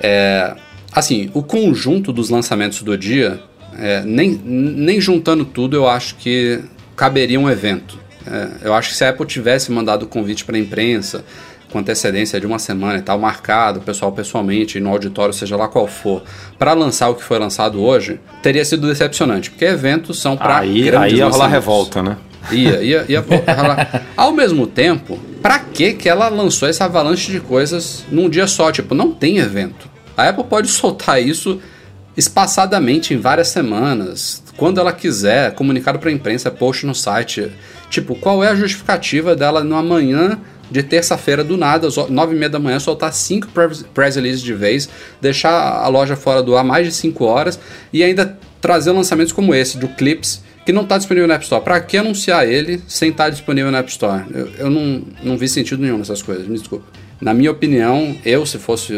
É, assim, o conjunto dos lançamentos do dia, é, nem, nem juntando tudo, eu acho que caberia um evento. É, eu acho que se a Apple tivesse mandado o convite para a imprensa com antecedência de uma semana e tal, marcado, o pessoal pessoalmente, no auditório, seja lá qual for, para lançar o que foi lançado hoje, teria sido decepcionante, porque eventos são para Aí, aí ia rolar revolta, né? Ia, ia, ia rolar. Ao mesmo tempo, pra que que ela lançou essa avalanche de coisas num dia só? Tipo, não tem evento. A Apple pode soltar isso espaçadamente em várias semanas, quando ela quiser, comunicado pra imprensa, post no site. Tipo, qual é a justificativa dela no amanhã de terça-feira, do nada, às nove e meia da manhã, soltar cinco press releases de vez, deixar a loja fora do ar mais de cinco horas e ainda trazer lançamentos como esse, do Clips, que não está disponível na App Store. Para que anunciar ele sem estar disponível na App Store? Eu, eu não, não vi sentido nenhum nessas coisas, me desculpa. Na minha opinião, eu, se fosse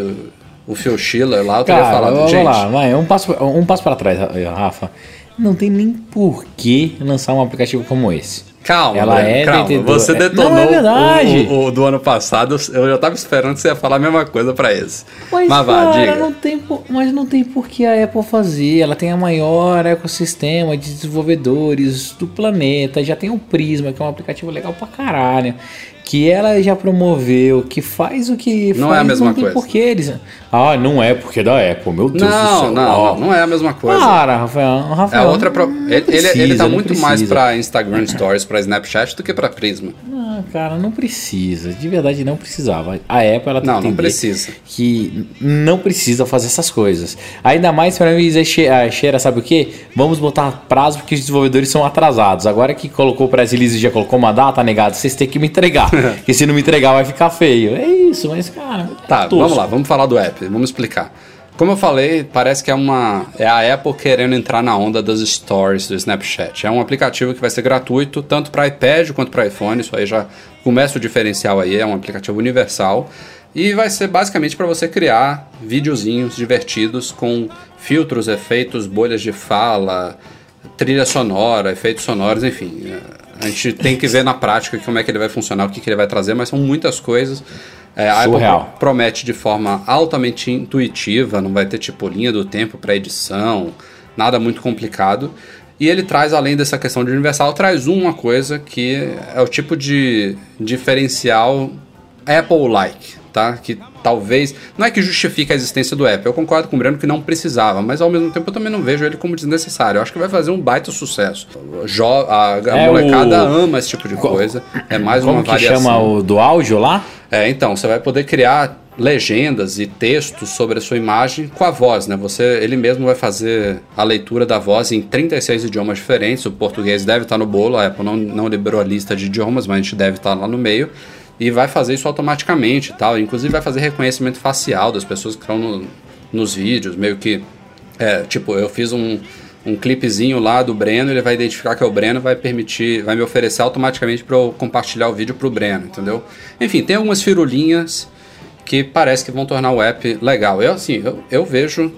o, Phil Schiller lá, eu teria Cara, falado, vamos gente, lá, vai, um passo, um passo para trás, Rafa. Não tem nem por que lançar um aplicativo como esse. Calma, Ela é calma. vendedora. Você É- detonou Não, é o, o- o do ano passado. Eu já tava esperando que você ia falar a mesma coisa pra esse. Mas, Mas vá, diga. Não tem, mas não tem por que a Apple fazer. Ela tem a maior ecossistema de desenvolvedores do planeta. Já tem o Prisma, que é um aplicativo legal pra caralho. Que ela já promoveu, que faz o que Não faz. é a mesma não tem coisa. por que eles. Ah, não é porque é da Apple, meu Deus do Não, céu. não, não, não é a mesma coisa. Para, Rafael. É Rafael outra pro... ele, ele, ele precisa, tá muito mais precisa. pra Instagram Stories, pra Snapchat do que pra Prisma. Ah, cara, não precisa. De verdade, não precisava. A Apple, ela tem Não, que não precisa. que não precisa fazer essas coisas. Ainda mais para mim dizer, cheira, sabe o que? Vamos botar prazo porque os desenvolvedores são atrasados. Agora que colocou o press release já colocou uma data, negado, vocês têm que me entregar. porque se não me entregar vai ficar feio. É isso, mas cara... Tá, tosco. vamos lá, vamos falar do app, vamos explicar. Como eu falei, parece que é uma é a Apple querendo entrar na onda das stories do Snapchat. É um aplicativo que vai ser gratuito tanto para iPad quanto para iPhone. Isso aí já começa o diferencial aí, é um aplicativo universal e vai ser basicamente para você criar videozinhos divertidos com filtros, efeitos, bolhas de fala, trilha sonora, efeitos sonoros, enfim. A gente tem que ver na prática como é que ele vai funcionar, o que, que ele vai trazer, mas são muitas coisas. É, a Apple promete de forma altamente intuitiva, não vai ter tipo linha do tempo para edição, nada muito complicado. E ele traz, além dessa questão de universal, traz uma coisa que é o tipo de diferencial Apple-like, tá? Que talvez. Não é que justifique a existência do app. Eu concordo com o Breno que não precisava, mas ao mesmo tempo eu também não vejo ele como desnecessário. Eu acho que vai fazer um baita sucesso. Jo a, a É molecada o- ama esse tipo de coisa. É mais Como uma que variação. chama o do áudio lá? É, então, você vai poder criar legendas e textos sobre a sua imagem com a voz, né? Você, ele mesmo vai fazer a leitura da voz em 36 idiomas diferentes. O português deve estar no bolo, a Apple não, não liberou a lista de idiomas, mas a gente deve estar lá no meio. E vai fazer isso automaticamente tal. Inclusive vai fazer reconhecimento facial das pessoas que estão no- nos vídeos, meio que é, tipo, eu fiz um, um clipezinho lá do Breno, ele vai identificar que é o Breno, vai permitir, vai me oferecer automaticamente para eu compartilhar o vídeo pro Breno, entendeu? Enfim, tem algumas firulinhas que parece que vão tornar o app legal. Eu, assim, eu, eu vejo,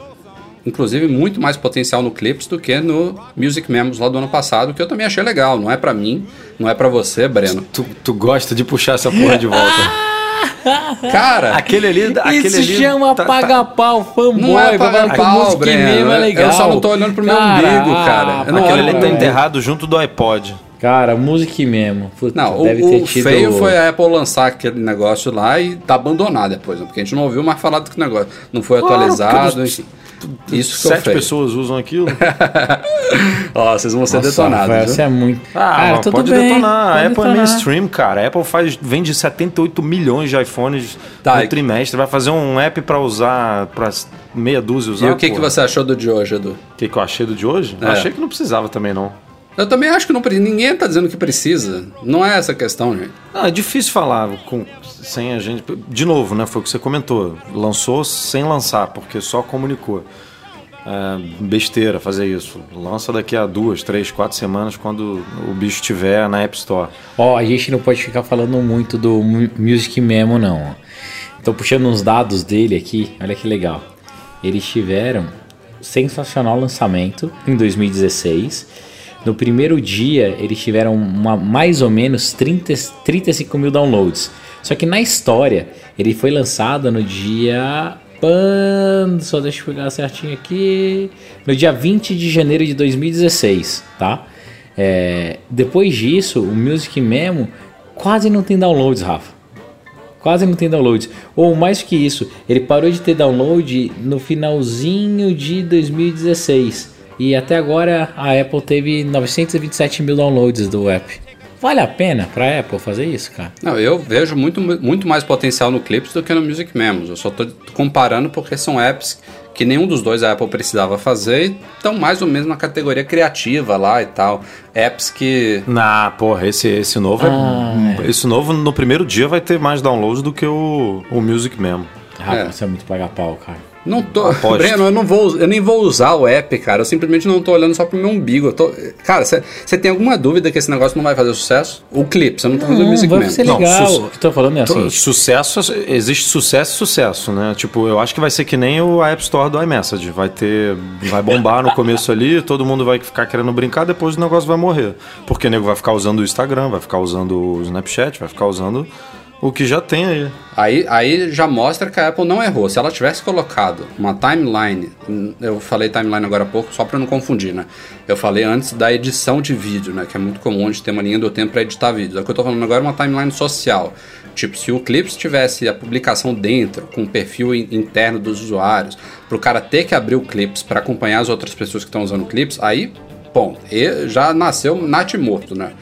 inclusive, muito mais potencial no Clips do que no Music Memos lá do ano passado, que eu também achei legal. Não é para mim, não é para você, Breno. Tu, tu gosta de puxar essa porra de volta. Cara, aquele ali. Aquele Isso ali chama tá- tá- paga-pau, fanboy. Não é paga-pau, música Breno. mesmo é Eu legal. só não tô olhando pro meu umbigo, cara. Eu não Aquele ali tá enterrado junto do iPod. Cara, música mesmo. Puta, Não, deve o, ter o feio foi a Apple lançar aquele negócio lá e tá abandonado depois, né? porque a gente não ouviu mais falar do que negócio. Não foi Claro, atualizado, enfim. Isso que eu Sete feio. pessoas usam aquilo. Ó, vocês vão ser Nossa, detonados. Você é muito... Ah, cara, tudo pode bem, detonar. pode a Apple é detonar. mainstream, cara. A Apple faz, vende 78 milhões de iPhones Tá, no e- trimestre. Vai fazer um app pra usar, pra meia dúzia usar. E o que, que você achou do de hoje, Edu? O que, que eu achei do de hoje? É. Achei que não precisava também, não. Eu também acho que não precisa. Ninguém tá dizendo que precisa. Não é essa a questão, gente. Não, é difícil falar com, sem a gente. De novo, né? Foi o que você comentou. Lançou sem lançar, porque só comunicou. É, besteira fazer isso. Lança daqui a duas, três, quatro semanas quando o bicho estiver na App Store. Ó, a gente não pode ficar falando muito do Mu- Music Memo, não. Tô puxando uns dados dele aqui, olha que legal. Eles tiveram sensacional lançamento em 2016. No primeiro dia, eles tiveram uma, mais ou menos 30, 35 mil downloads. Só que na história, ele foi lançado no dia. Só deixa eu pegar certinho aqui. No dia 20 de janeiro de 2016, tá? É, depois disso, o Music Memo quase não tem downloads, Rafa. Quase não tem downloads. Ou mais que isso, ele parou de ter download no finalzinho de 2016. E até agora a Apple teve 927 mil downloads do app. Vale a pena pra Apple fazer isso, cara? Não, eu vejo muito, muito mais potencial no Clips do que no Music Memos. Eu só tô comparando porque são apps que nenhum dos dois a Apple precisava fazer e estão mais ou menos na categoria criativa lá e tal. Apps que. Na, porra, esse, esse novo Ah, é, Esse novo no primeiro dia vai ter mais downloads do que o, o Music mesmo. Rafa, É. isso é muito pagar pau, cara. Não tô. Aposto. Breno, eu não vou. Eu nem vou usar o app, cara. Eu simplesmente não tô olhando só pro meu umbigo. Eu tô... Cara, você tem alguma dúvida que esse negócio não vai fazer sucesso? O Clips, eu não tô fazendo Music vai ser Não, legal. sus- o que eu tô falando é assim. Sucesso, existe sucesso e sucesso, né? Tipo, eu acho que vai ser que nem o App Store do iMessage. Vai ter. Vai bombar no começo ali, todo mundo vai ficar querendo brincar, depois o negócio vai morrer. Porque o nego vai ficar usando o Instagram, vai ficar usando o Snapchat, vai ficar usando o que já tem aí. Aí, aí já mostra que a Apple não errou. Se ela tivesse colocado uma timeline, eu falei timeline agora há pouco, só para não confundir, né? Eu falei antes da edição de vídeo, né? Que é muito comum de ter uma linha do tempo para editar vídeos. O que eu tô falando agora é uma timeline social. Tipo, se o Clips tivesse a publicação dentro, com o perfil in- interno dos usuários, pro cara ter que abrir o Clips para acompanhar as outras pessoas que estão usando o Clips, aí, bom, já nasceu nat morto, né?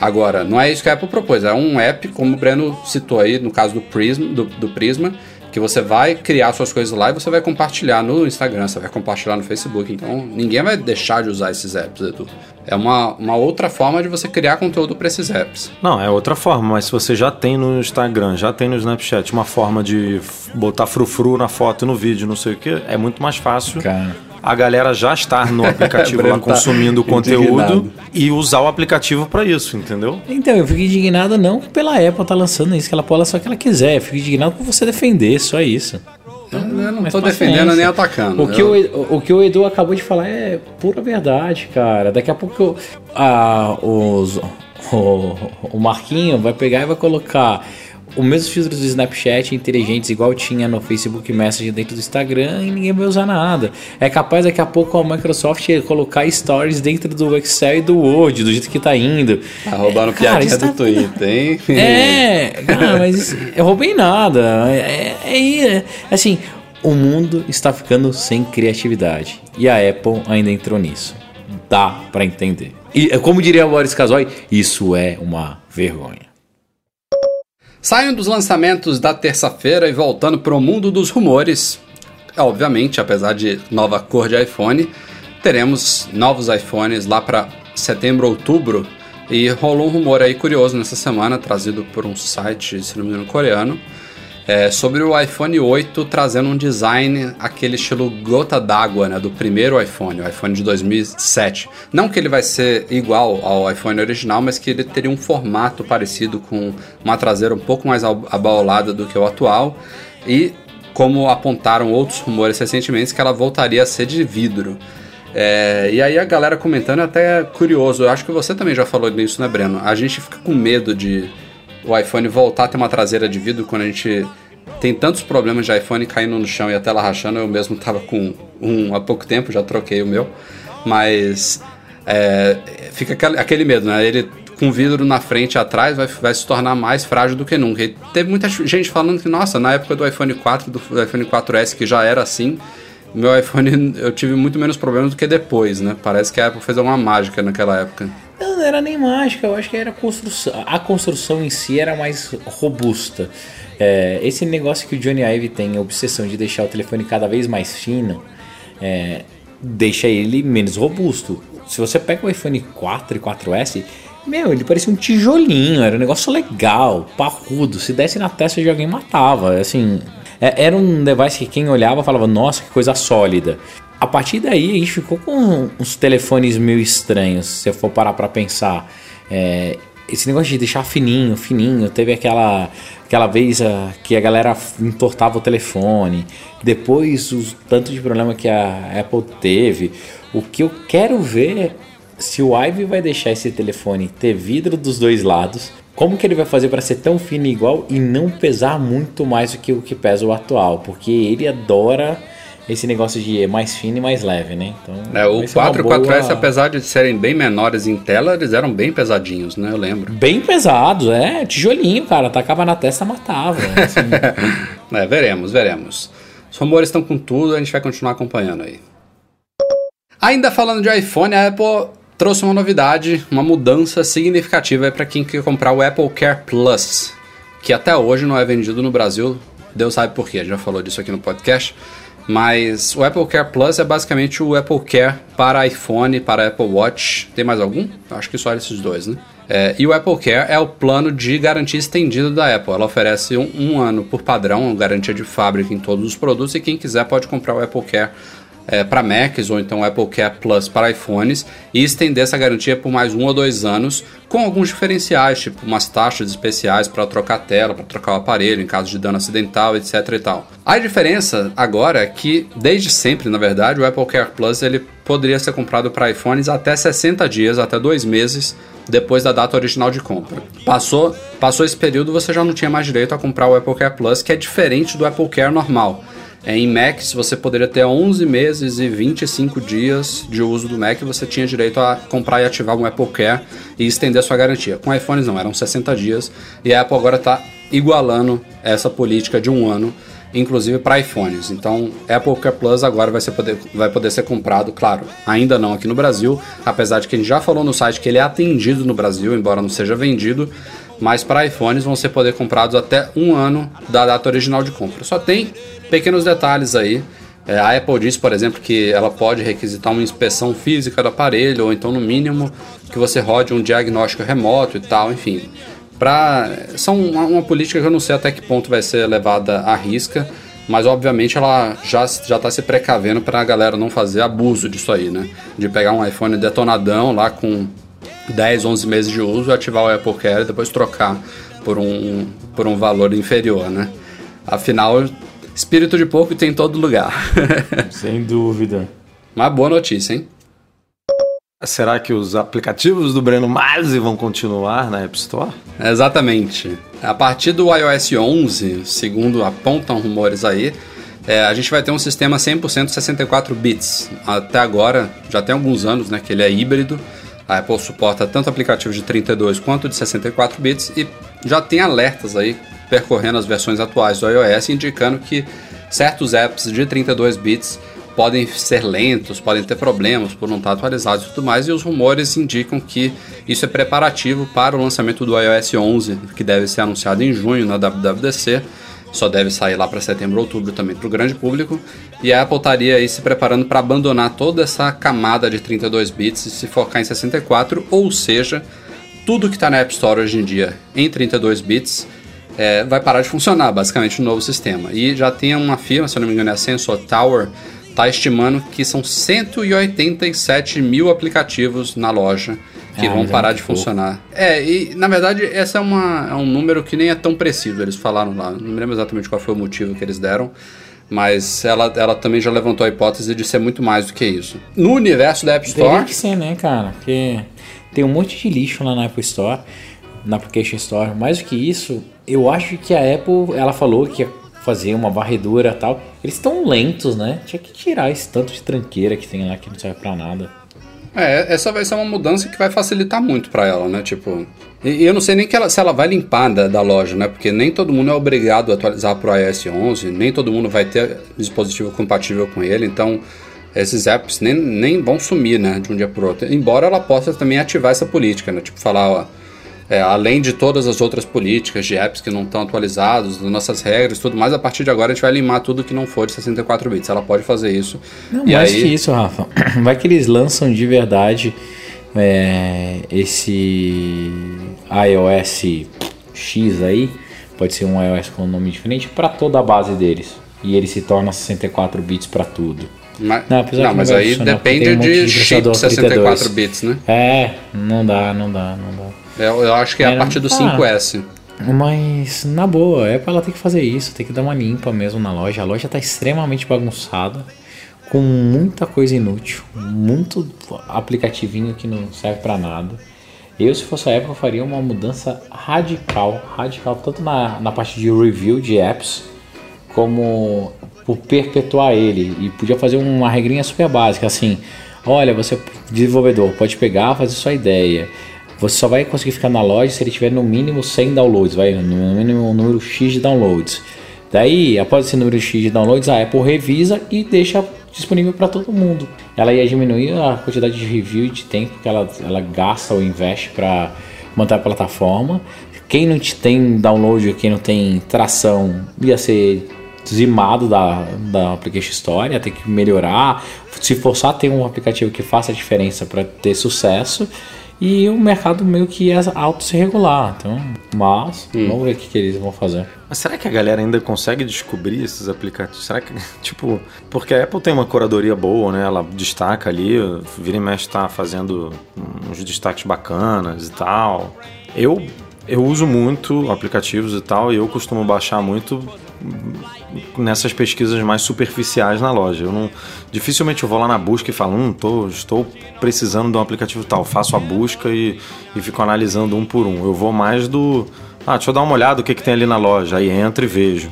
Agora, não é isso que a Apple propôs, é um app, como o Breno citou aí, no caso do Prisma, do, do Prisma, que você vai criar suas coisas lá e você vai compartilhar no Instagram, você vai compartilhar no Facebook. Então, ninguém vai deixar de usar esses apps, Edu. É uma, uma outra forma de você criar conteúdo para esses apps. Não, é outra forma, mas se você já tem no Instagram, já tem no Snapchat uma forma de botar frufru na foto e no vídeo, não sei o que, é muito mais fácil. Cara. A galera já estar no aplicativo lá tá consumindo o conteúdo indignado. e usar o aplicativo para isso, entendeu? Então, eu fico indignado não pela Apple tá lançando isso, que ela pode lançar o que ela quiser. Eu fico indignado por você defender, só isso. Eu não Mas tô defendendo nem atacando. O que, Eu- o, Edu- o que o Edu acabou de falar é pura verdade, cara. Daqui a pouco ah, os, o, o Marquinho vai pegar e vai colocar o mesmo filtro do Snapchat inteligentes igual tinha no Facebook Messenger dentro do Instagram e ninguém vai usar nada. É capaz daqui a pouco a Microsoft colocar stories dentro do Excel e do Word, do jeito que tá indo. Tá roubando Cara, piadinha do tá- Twitter, hein? É, cara, mas isso- eu roubei nada. É, é- é- assim, o mundo está ficando sem criatividade. E a Apple ainda entrou nisso. Dá pra entender. E como diria o Boris Casoy, isso é uma vergonha. Saindo dos lançamentos da terça-feira e voltando para o mundo dos rumores, obviamente, apesar de nova cor de iPhone, teremos novos iPhones lá para setembro, outubro. E rolou um rumor aí curioso nessa semana, trazido por um site, se não me engano, coreano, é, sobre o iPhone 8 trazendo um design aquele estilo gota d'água, né, do primeiro iPhone, o iPhone de 2007. Não que ele vai ser igual ao iPhone original, mas que ele teria um formato parecido com uma traseira um pouco mais ab- abaulada do que o atual e como apontaram outros rumores recentemente que ela voltaria a ser de vidro. É, e aí a galera comentando é até curioso, eu acho que você também já falou nisso, né, Breno? A gente fica com medo de o iPhone voltar a ter uma traseira de vidro quando a gente tem tantos problemas de iPhone caindo no chão e a tela rachando. Eu mesmo tava com um há pouco tempo, já troquei o meu, mas é, fica aquele, medo, né? Ele com vidro na frente e atrás vai, vai se tornar mais frágil do que nunca. E teve muita gente falando que, nossa, na época do iPhone 4, do iPhone 4S, que já era assim, meu iPhone eu tive muito menos problemas do que depois, né? Parece que a Apple fez uma mágica naquela época. Não, não era nem mágica, eu acho que era a construção. A construção em si era mais robusta. É, esse negócio que o Johnny Ive tem, a obsessão de deixar o telefone cada vez mais fino, é, deixa ele menos robusto. Se você pega o iPhone 4 e 4S, meu, ele parecia um tijolinho, era um negócio legal, parrudo. Se desse na testa de alguém, matava. Assim, é- era um device que quem olhava falava, nossa, que coisa sólida. A partir daí, a gente ficou com uns telefones meio estranhos, se eu for parar pra pensar. É, esse negócio de deixar fininho, fininho, teve aquela, aquela vez ah, que a galera entortava o telefone, depois o tanto de problema que a Apple teve. O que eu quero ver é se o Ive vai deixar esse telefone ter vidro dos dois lados, como que ele vai fazer para ser tão fino igual e não pesar muito mais do que o que pesa o atual, porque ele adora esse negócio de mais fino e mais leve, né? Então, É, o vai ser uma 4 e o 4S, boa- apesar de serem bem menores em tela, eles eram bem pesadinhos, né? Eu lembro. Bem pesado, é, tijolinho, cara, atacava na testa, matava. assim. É, veremos, veremos. Os rumores estão com tudo, a gente vai continuar acompanhando aí. Ainda falando de iPhone, a Apple trouxe uma novidade, uma mudança significativa para quem quer comprar o Apple Care Plus, que até hoje não é vendido no Brasil. Deus sabe por quê, a gente já falou disso aqui no podcast. Mas o Apple Care Plus é basicamente o Apple Care para iPhone, para Apple Watch. Tem mais algum? Acho que só esses dois, né? É, e o Apple Care é o plano de garantia estendida da Apple. Ela oferece um, um ano por padrão, garantia de fábrica em todos os produtos, e quem quiser pode comprar o Apple Care é, para Macs ou então Apple Care Plus para iPhones e estender essa garantia por mais um ou dois anos com alguns diferenciais, tipo umas taxas especiais para trocar a tela, para trocar o aparelho em caso de dano acidental, etc e tal. A diferença agora é que desde sempre, na verdade, o Apple Care Plus ele poderia ser comprado para iPhones até 60 dias, até dois meses depois da data original de compra. Passou, passou esse período, você já não tinha mais direito a comprar o Apple Care Plus, que é diferente do Apple Care normal. É, Em Macs você poderia ter 11 meses e 25 dias de uso do Mac, você tinha direito a comprar e ativar um Apple Care e estender sua garantia. Com iPhones não, eram 60 dias e a Apple agora está igualando essa política de um ano, inclusive para iPhones. Então, Apple Care Plus agora vai, ser poder, vai poder ser comprado, claro, ainda não aqui no Brasil, apesar de que a gente já falou no site que ele é atendido no Brasil, embora não seja vendido, mas para iPhones vão ser poder comprados até um ano da data original de compra. Só tem pequenos detalhes aí. É, a Apple diz, por exemplo, que ela pode requisitar uma inspeção física do aparelho, ou então, no mínimo, que você rode um diagnóstico remoto e tal, enfim. Pra, são uma, uma política que eu não sei até que ponto vai ser levada à risca, mas obviamente ela já está se precavendo para a galera não fazer abuso disso aí, né? De pegar um iPhone detonadão lá com 10, 11 meses de uso, ativar o Apple Care e depois trocar por um, por um valor inferior, né? Afinal, espírito de porco tem em todo lugar. Sem dúvida. Uma boa notícia, hein? Será que os aplicativos do Breno Masi vão continuar na App Store? Exatamente. A partir do iOS 11, segundo apontam rumores aí, é, a gente vai ter um sistema 100% 64 bits. Até agora, já tem alguns anos né, que ele é híbrido. A Apple suporta tanto aplicativos de 32 quanto de 64 bits e já tem alertas aí percorrendo as versões atuais do iOS indicando que certos apps de 32 bits podem ser lentos, podem ter problemas por não estar atualizados e tudo mais, e os rumores indicam que isso é preparativo para o lançamento do iOS 11, que deve ser anunciado em junho na WWDC, só deve sair lá para setembro, outubro também para o grande público, e a Apple estaria aí se preparando para abandonar toda essa camada de 32 bits e se focar em 64, ou seja, tudo que está na App Store hoje em dia em 32 bits é, vai parar de funcionar, basicamente, no novo sistema. E já tem uma firma, se eu não me engano é a Sensor Tower, está estimando que são 187 mil aplicativos na loja que Ah, vão é parar de funcionar. É, e na verdade esse é, uma, é um número que nem é tão preciso, eles falaram lá. Não me lembro exatamente qual foi o motivo que eles deram, mas ela, ela também já levantou a hipótese de ser muito mais do que isso. No universo da App Teria Store, que ser, né, cara? Porque tem um monte de lixo lá na Apple Store, na Application Store. Mais do que isso, eu acho que a Apple, ela falou que ia fazer uma varredura e tal. Eles estão lentos, né? Tinha que tirar esse tanto de tranqueira que tem lá que não serve pra nada. É, essa vai ser uma mudança que vai facilitar muito pra ela, né? Tipo, e, eu não sei nem ela, se ela vai limpar da, da loja, né? Porque nem todo mundo é obrigado a atualizar pro iOS 11, nem todo mundo vai ter dispositivo compatível com ele, então esses apps nem, nem vão sumir, né? De um dia pro outro. Embora ela possa também ativar essa política, né? Tipo, falar, ó, é, além de todas as outras políticas de apps que não estão atualizados, das nossas regras tudo mais, a partir de agora a gente vai limar tudo que não for de 64 bits. Ela pode fazer isso. Não, e mais aí, que isso, Rafa. Vai que eles lançam de verdade é, esse iOS X aí, pode ser um iOS com um nome diferente, para toda a base deles. E ele se torna 64 bits para tudo. Mas, Não, não, mas aí depende um de de chip processador 64 32. bits, né? É, não dá, não dá, não dá. Eu, eu acho que é, É, a partir do ah. 5S. Mas, na boa, é pra ela ter que fazer isso, tem que dar uma limpa mesmo na loja. A loja tá extremamente bagunçada, com muita coisa inútil, muito aplicativinho que não serve pra nada. Eu, se fosse a Apple, eu faria uma mudança radical, radical, tanto na, na parte de review de apps, como por perpetuar ele. E podia fazer uma regrinha super básica, assim, olha, você, desenvolvedor, pode pegar, fazer sua ideia. Você só vai conseguir ficar na loja se ele tiver no mínimo 100 downloads, vai no mínimo um número X de downloads. Daí, após esse número X de downloads, a Apple revisa e deixa disponível para todo mundo. Ela ia diminuir a quantidade de review e de tempo que ela, ela gasta ou investe para manter a plataforma. Quem não te- tem download, quem não tem tração, ia ser dizimado da, da Application Store, ia ter que melhorar, se forçar a ter um aplicativo que faça a diferença para ter sucesso. E o mercado meio que ia auto se regular. Então, mas vamos ver o que, que eles vão fazer. Mas será que a galera ainda consegue descobrir esses aplicativos? Será que, tipo, porque a Apple tem uma curadoria boa, né? Ela destaca ali, vira e mexe tá fazendo uns destaques bacanas e tal. Eu, eu uso muito aplicativos e tal, e eu costumo baixar muito nessas pesquisas mais superficiais na loja. Eu não, dificilmente eu vou lá na busca e falo, hum, tô, estou precisando de um aplicativo tal. Faço a busca e, e fico analisando um por um. Eu vou mais do, ah, deixa eu dar uma olhada o que, que tem ali na loja. Aí entro e vejo.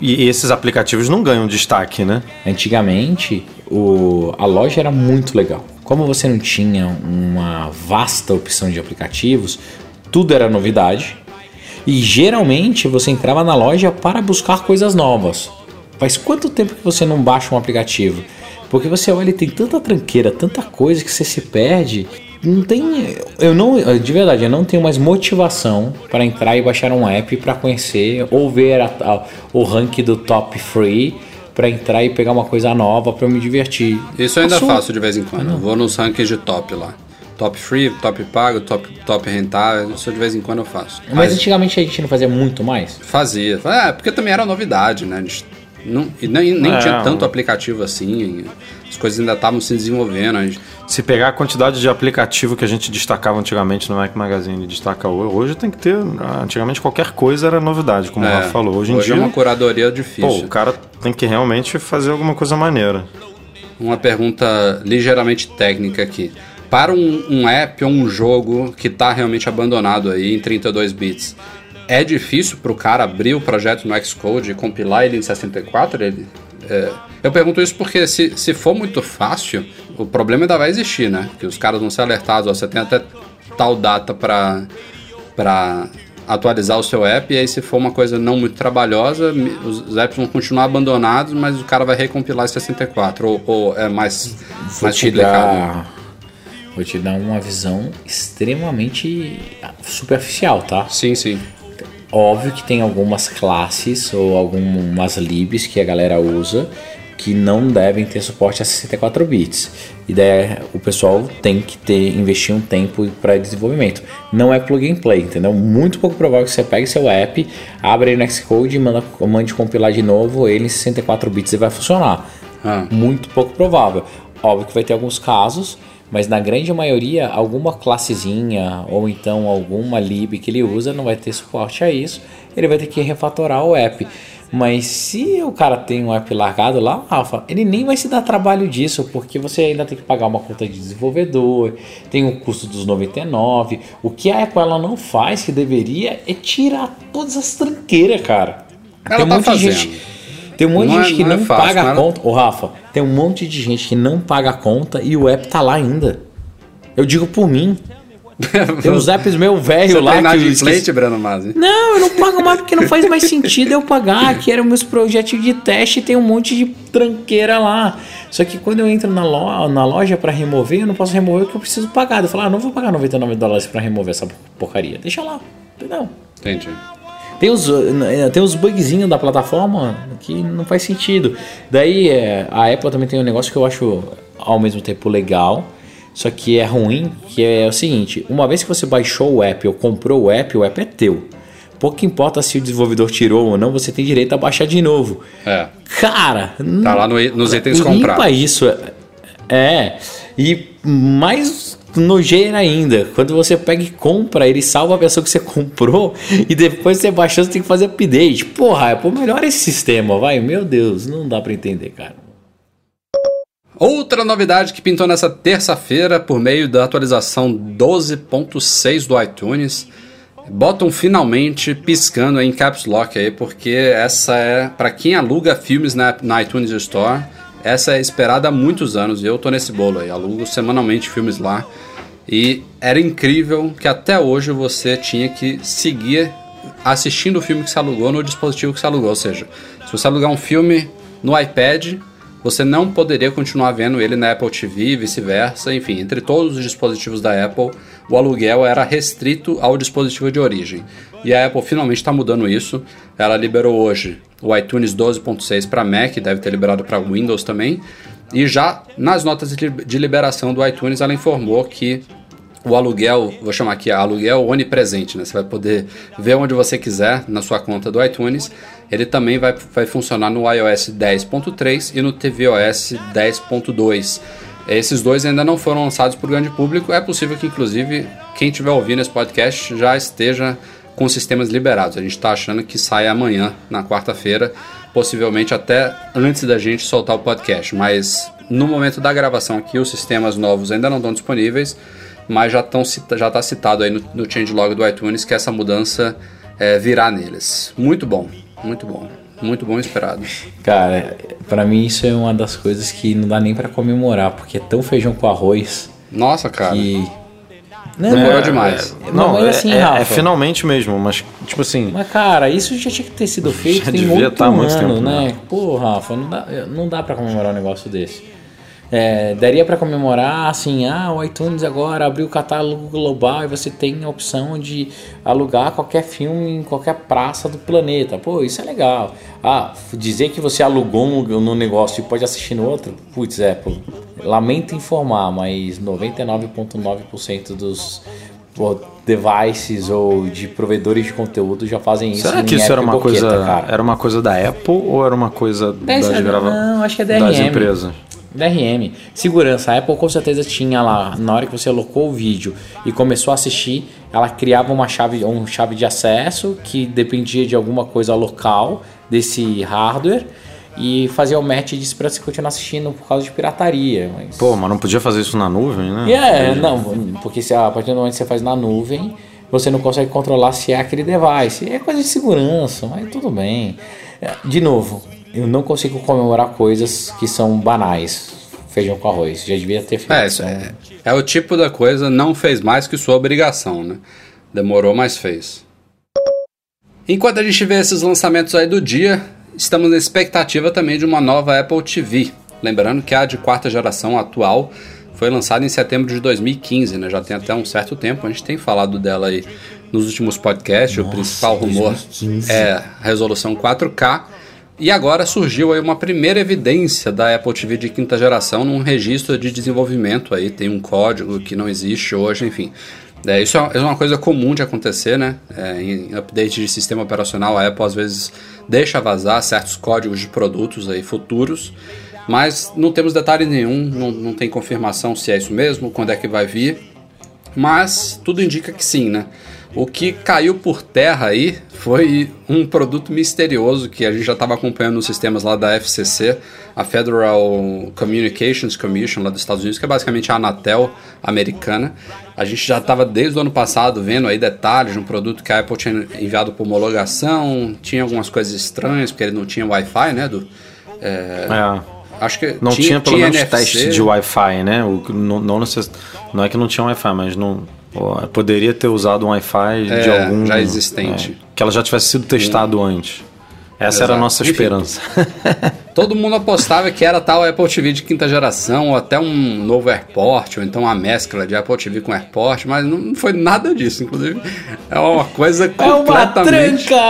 E esses aplicativos não ganham destaque, né? Antigamente, o, a loja era muito legal. Como você não tinha uma vasta opção de aplicativos, tudo era novidade. E geralmente você entrava na loja para buscar coisas novas. Faz quanto tempo que você não baixa um aplicativo? Porque você olha e tem tanta tranqueira, tanta coisa que você se perde. Não tem. Eu não. De verdade, eu não tenho mais motivação para entrar e baixar um app para conhecer ou ver a- a- o ranking do top free para entrar e pegar uma coisa nova para me divertir. Isso eu ainda Passou. faço de vez em quando. Eu vou nos rankings de top lá. Top free, top pago, top, top rentável. Isso de vez em quando eu faço. Mas antigamente a gente não fazia muito mais. Fazia. É, porque também era novidade, né? A gente não, e nem nem É, tinha tanto aplicativo assim. As coisas ainda estavam se desenvolvendo. A gente, Se pegar a quantidade de aplicativo que a gente destacava antigamente no Mac Magazine e destaca hoje, hoje tem que ter. Antigamente qualquer coisa era novidade, como o é, Rafa falou. Hoje em hoje dia. é uma curadoria Pô, difícil. o cara tem que realmente fazer alguma coisa maneira. Uma pergunta ligeiramente técnica aqui. Para um, um app ou um jogo que está realmente abandonado aí em 32 bits, é difícil para o cara abrir o projeto no Xcode e compilar ele em 64? Ele, é, eu pergunto isso porque se, se for muito fácil, o problema ainda vai existir, né? Que os caras vão ser alertados, ó, você tem até tal data para para atualizar o seu app, e aí se for uma coisa não muito trabalhosa, os apps vão continuar abandonados, mas o cara vai recompilar em 64, ou, ou é mais, Vou mais complicado. Vou te dar uma visão extremamente superficial, tá? Sim, sim. Óbvio que tem algumas classes ou algumas libs que a galera usa que não devem ter suporte a 64 bits. E daí o pessoal tem que ter investir um tempo para desenvolvimento. Não é plug and play, entendeu? Muito pouco provável que você pegue seu app, abre ele no Xcode manda, mande compilar de novo ele em 64 bits e vai funcionar. Ah. Muito pouco provável. Óbvio que vai ter alguns casos, mas na grande maioria, alguma classezinha ou então alguma lib que ele usa não vai ter suporte a isso. Ele vai ter que refatorar o app. Mas se o cara tem um app largado lá, Rafa, ele nem vai se dar trabalho disso, porque você ainda tem que pagar uma conta de desenvolvedor, tem o custo dos 99. O que a Apple ela não faz, que deveria, é tirar todas as tranqueiras, cara. Ela tem tá fazendo. gente. Tem um monte Não de é- gente que não é não fácil, paga não a é- conta. Ô, Rafa, tem um monte de gente que não paga a conta e o app tá lá ainda. Eu digo por mim. Tem uns apps meu velho lá tem que esqueci. Breno Masi? Não, eu não pago mais porque não faz mais sentido eu pagar. Que eram meus projetos de teste e tem um monte de tranqueira lá. Só que quando eu entro na loja, na loja para remover, eu não posso remover porque eu preciso pagar. Eu falo, ah, não vou pagar 99 dólares para remover essa porcaria. Deixa lá. Entendeu? Entendi. Tem os, eh, tem os bugzinhos da plataforma que não faz sentido. Daí eh, a Apple também tem um negócio que eu acho ao mesmo tempo legal, só que é ruim, que é o seguinte, uma vez que você baixou o app ou comprou o app, o app é teu. Pouco importa se o desenvolvedor tirou ou não, você tem direito a baixar de novo. É. Cara, Tá lá no- nos itens limpa comprados. isso. É. E mais nojeira ainda, quando você pega e compra, ele salva a versão que você comprou e depois você baixou, você tem que fazer update. Porra, pô, melhora esse sistema, vai. Meu Deus, não dá pra entender, cara. Outra novidade que pintou nessa terça-feira por meio da atualização 12.6 do iTunes. Botam finalmente piscando em caps lock aí, porque essa é para quem aluga filmes na, na iTunes Store, essa é esperada há muitos anos e eu tô nesse bolo aí, alugo semanalmente filmes lá. E era incrível que até hoje você tinha que seguir assistindo o filme que você alugou no dispositivo que você alugou, ou seja, se você alugar um filme no iPad, você não poderia continuar vendo ele na Apple TV e vice-versa. Enfim, entre todos os dispositivos da Apple, o aluguel era restrito ao dispositivo de origem. E a Apple finalmente está mudando isso. Ela liberou hoje o iTunes 12.6 para Mac, deve ter liberado para Windows também. E já nas notas de liberação do iTunes, ela informou que o aluguel, vou chamar aqui aluguel onipresente, né? Você vai poder ver onde você quiser na sua conta do iTunes. Ele também vai, vai funcionar no iOS 10.3 e no tvOS 10.2. Esses dois ainda não foram lançados para o grande público. É possível que, inclusive, quem estiver ouvindo esse podcast já esteja com sistemas liberados. A gente está achando que sai amanhã, na quarta-feira, possivelmente até antes da gente soltar o podcast. Mas no momento da gravação aqui, os sistemas novos ainda não estão disponíveis mas já estão já está citado aí no, no changelog do iTunes que essa mudança é, virá neles. Muito bom, muito bom, muito bom esperado. Cara, pra mim isso é uma das coisas que não dá nem pra comemorar, porque é tão feijão com arroz Nossa, cara, que. demorou demais. Não, mas é, assim, é- é finalmente mesmo, mas tipo assim, Mas, cara, isso já tinha que ter sido feito Já tem devia muito tá há muito tempo, né? né? Pô, Rafa, não dá, não dá pra comemorar um negócio desse. É, daria pra comemorar assim, ah, o iTunes agora abriu o catálogo global e você tem a opção de alugar qualquer filme em qualquer praça do planeta. Pô, isso é legal. Ah, dizer que você alugou um, no negócio e pode assistir no outro, putz, é, pô, lamento informar, mas 99,9% dos devices ou de provedores de conteúdo já fazem isso. será que isso era uma boqueta, coisa, cara. era uma coisa da Apple ou era uma coisa das grava não, acho que é das DRM. empresas? DRM. Segurança. A Apple com certeza tinha lá, na hora que você alocou o vídeo e começou a assistir, ela criava uma chave, uma chave de acesso que dependia de alguma coisa local desse hardware. e fazer o match disso pra você continuar assistindo por causa de pirataria. Mas... Pô, mas não podia fazer isso na nuvem, né? É, não, porque se, a partir do momento que você faz na nuvem, você não consegue controlar se é aquele device. É coisa de segurança, mas tudo bem. É, De novo, eu não consigo comemorar coisas que são banais. Feijão com arroz. Já devia ter feito. É, isso é, é o tipo da coisa não fez mais que sua obrigação, né? Demorou, mas fez. Enquanto a gente vê esses lançamentos aí do dia, estamos na expectativa também de uma nova Apple TV. Lembrando que a de quarta geração atual foi lançada em setembro de 2015, né? Já tem até um certo tempo. A gente tem falado dela aí nos últimos podcasts. o principal rumor é a resolução 4K. E agora surgiu aí uma primeira evidência da Apple TV de quinta geração num registro de desenvolvimento aí, tem um código que não existe hoje, enfim. É, isso é uma coisa comum de acontecer, né? É, em update de sistema operacional, a Apple às vezes deixa vazar certos códigos de produtos aí futuros, mas não temos detalhe nenhum, não, não tem confirmação se é isso mesmo, quando é que vai vir, mas tudo indica que sim, né? O que caiu por terra aí foi um produto misterioso que a gente já estava acompanhando nos sistemas lá da FCC, a Federal Communications Commission lá dos Estados Unidos, que é basicamente a Anatel americana. A gente já estava desde o ano passado vendo aí detalhes de um produto que a Apple tinha enviado por homologação, tinha algumas coisas estranhas, porque ele não tinha Wi-Fi, né? Do, é, É. Acho que Não tinha, pelo menos NFC. teste de Wi-Fi, né? O, não, não, não é que não tinha Wi-Fi, mas não. Poderia ter usado um Wi-Fi de É, algum. já existente. é, que ela já tivesse sido testado antes. Essa era a Exato. nossa Enfim. esperança. Todo mundo apostava que era tal Apple TV de quinta geração, ou até um novo AirPort, ou então uma mescla de Apple TV com AirPort, mas não foi nada disso. Inclusive, é uma coisa É uma completamente. tranca!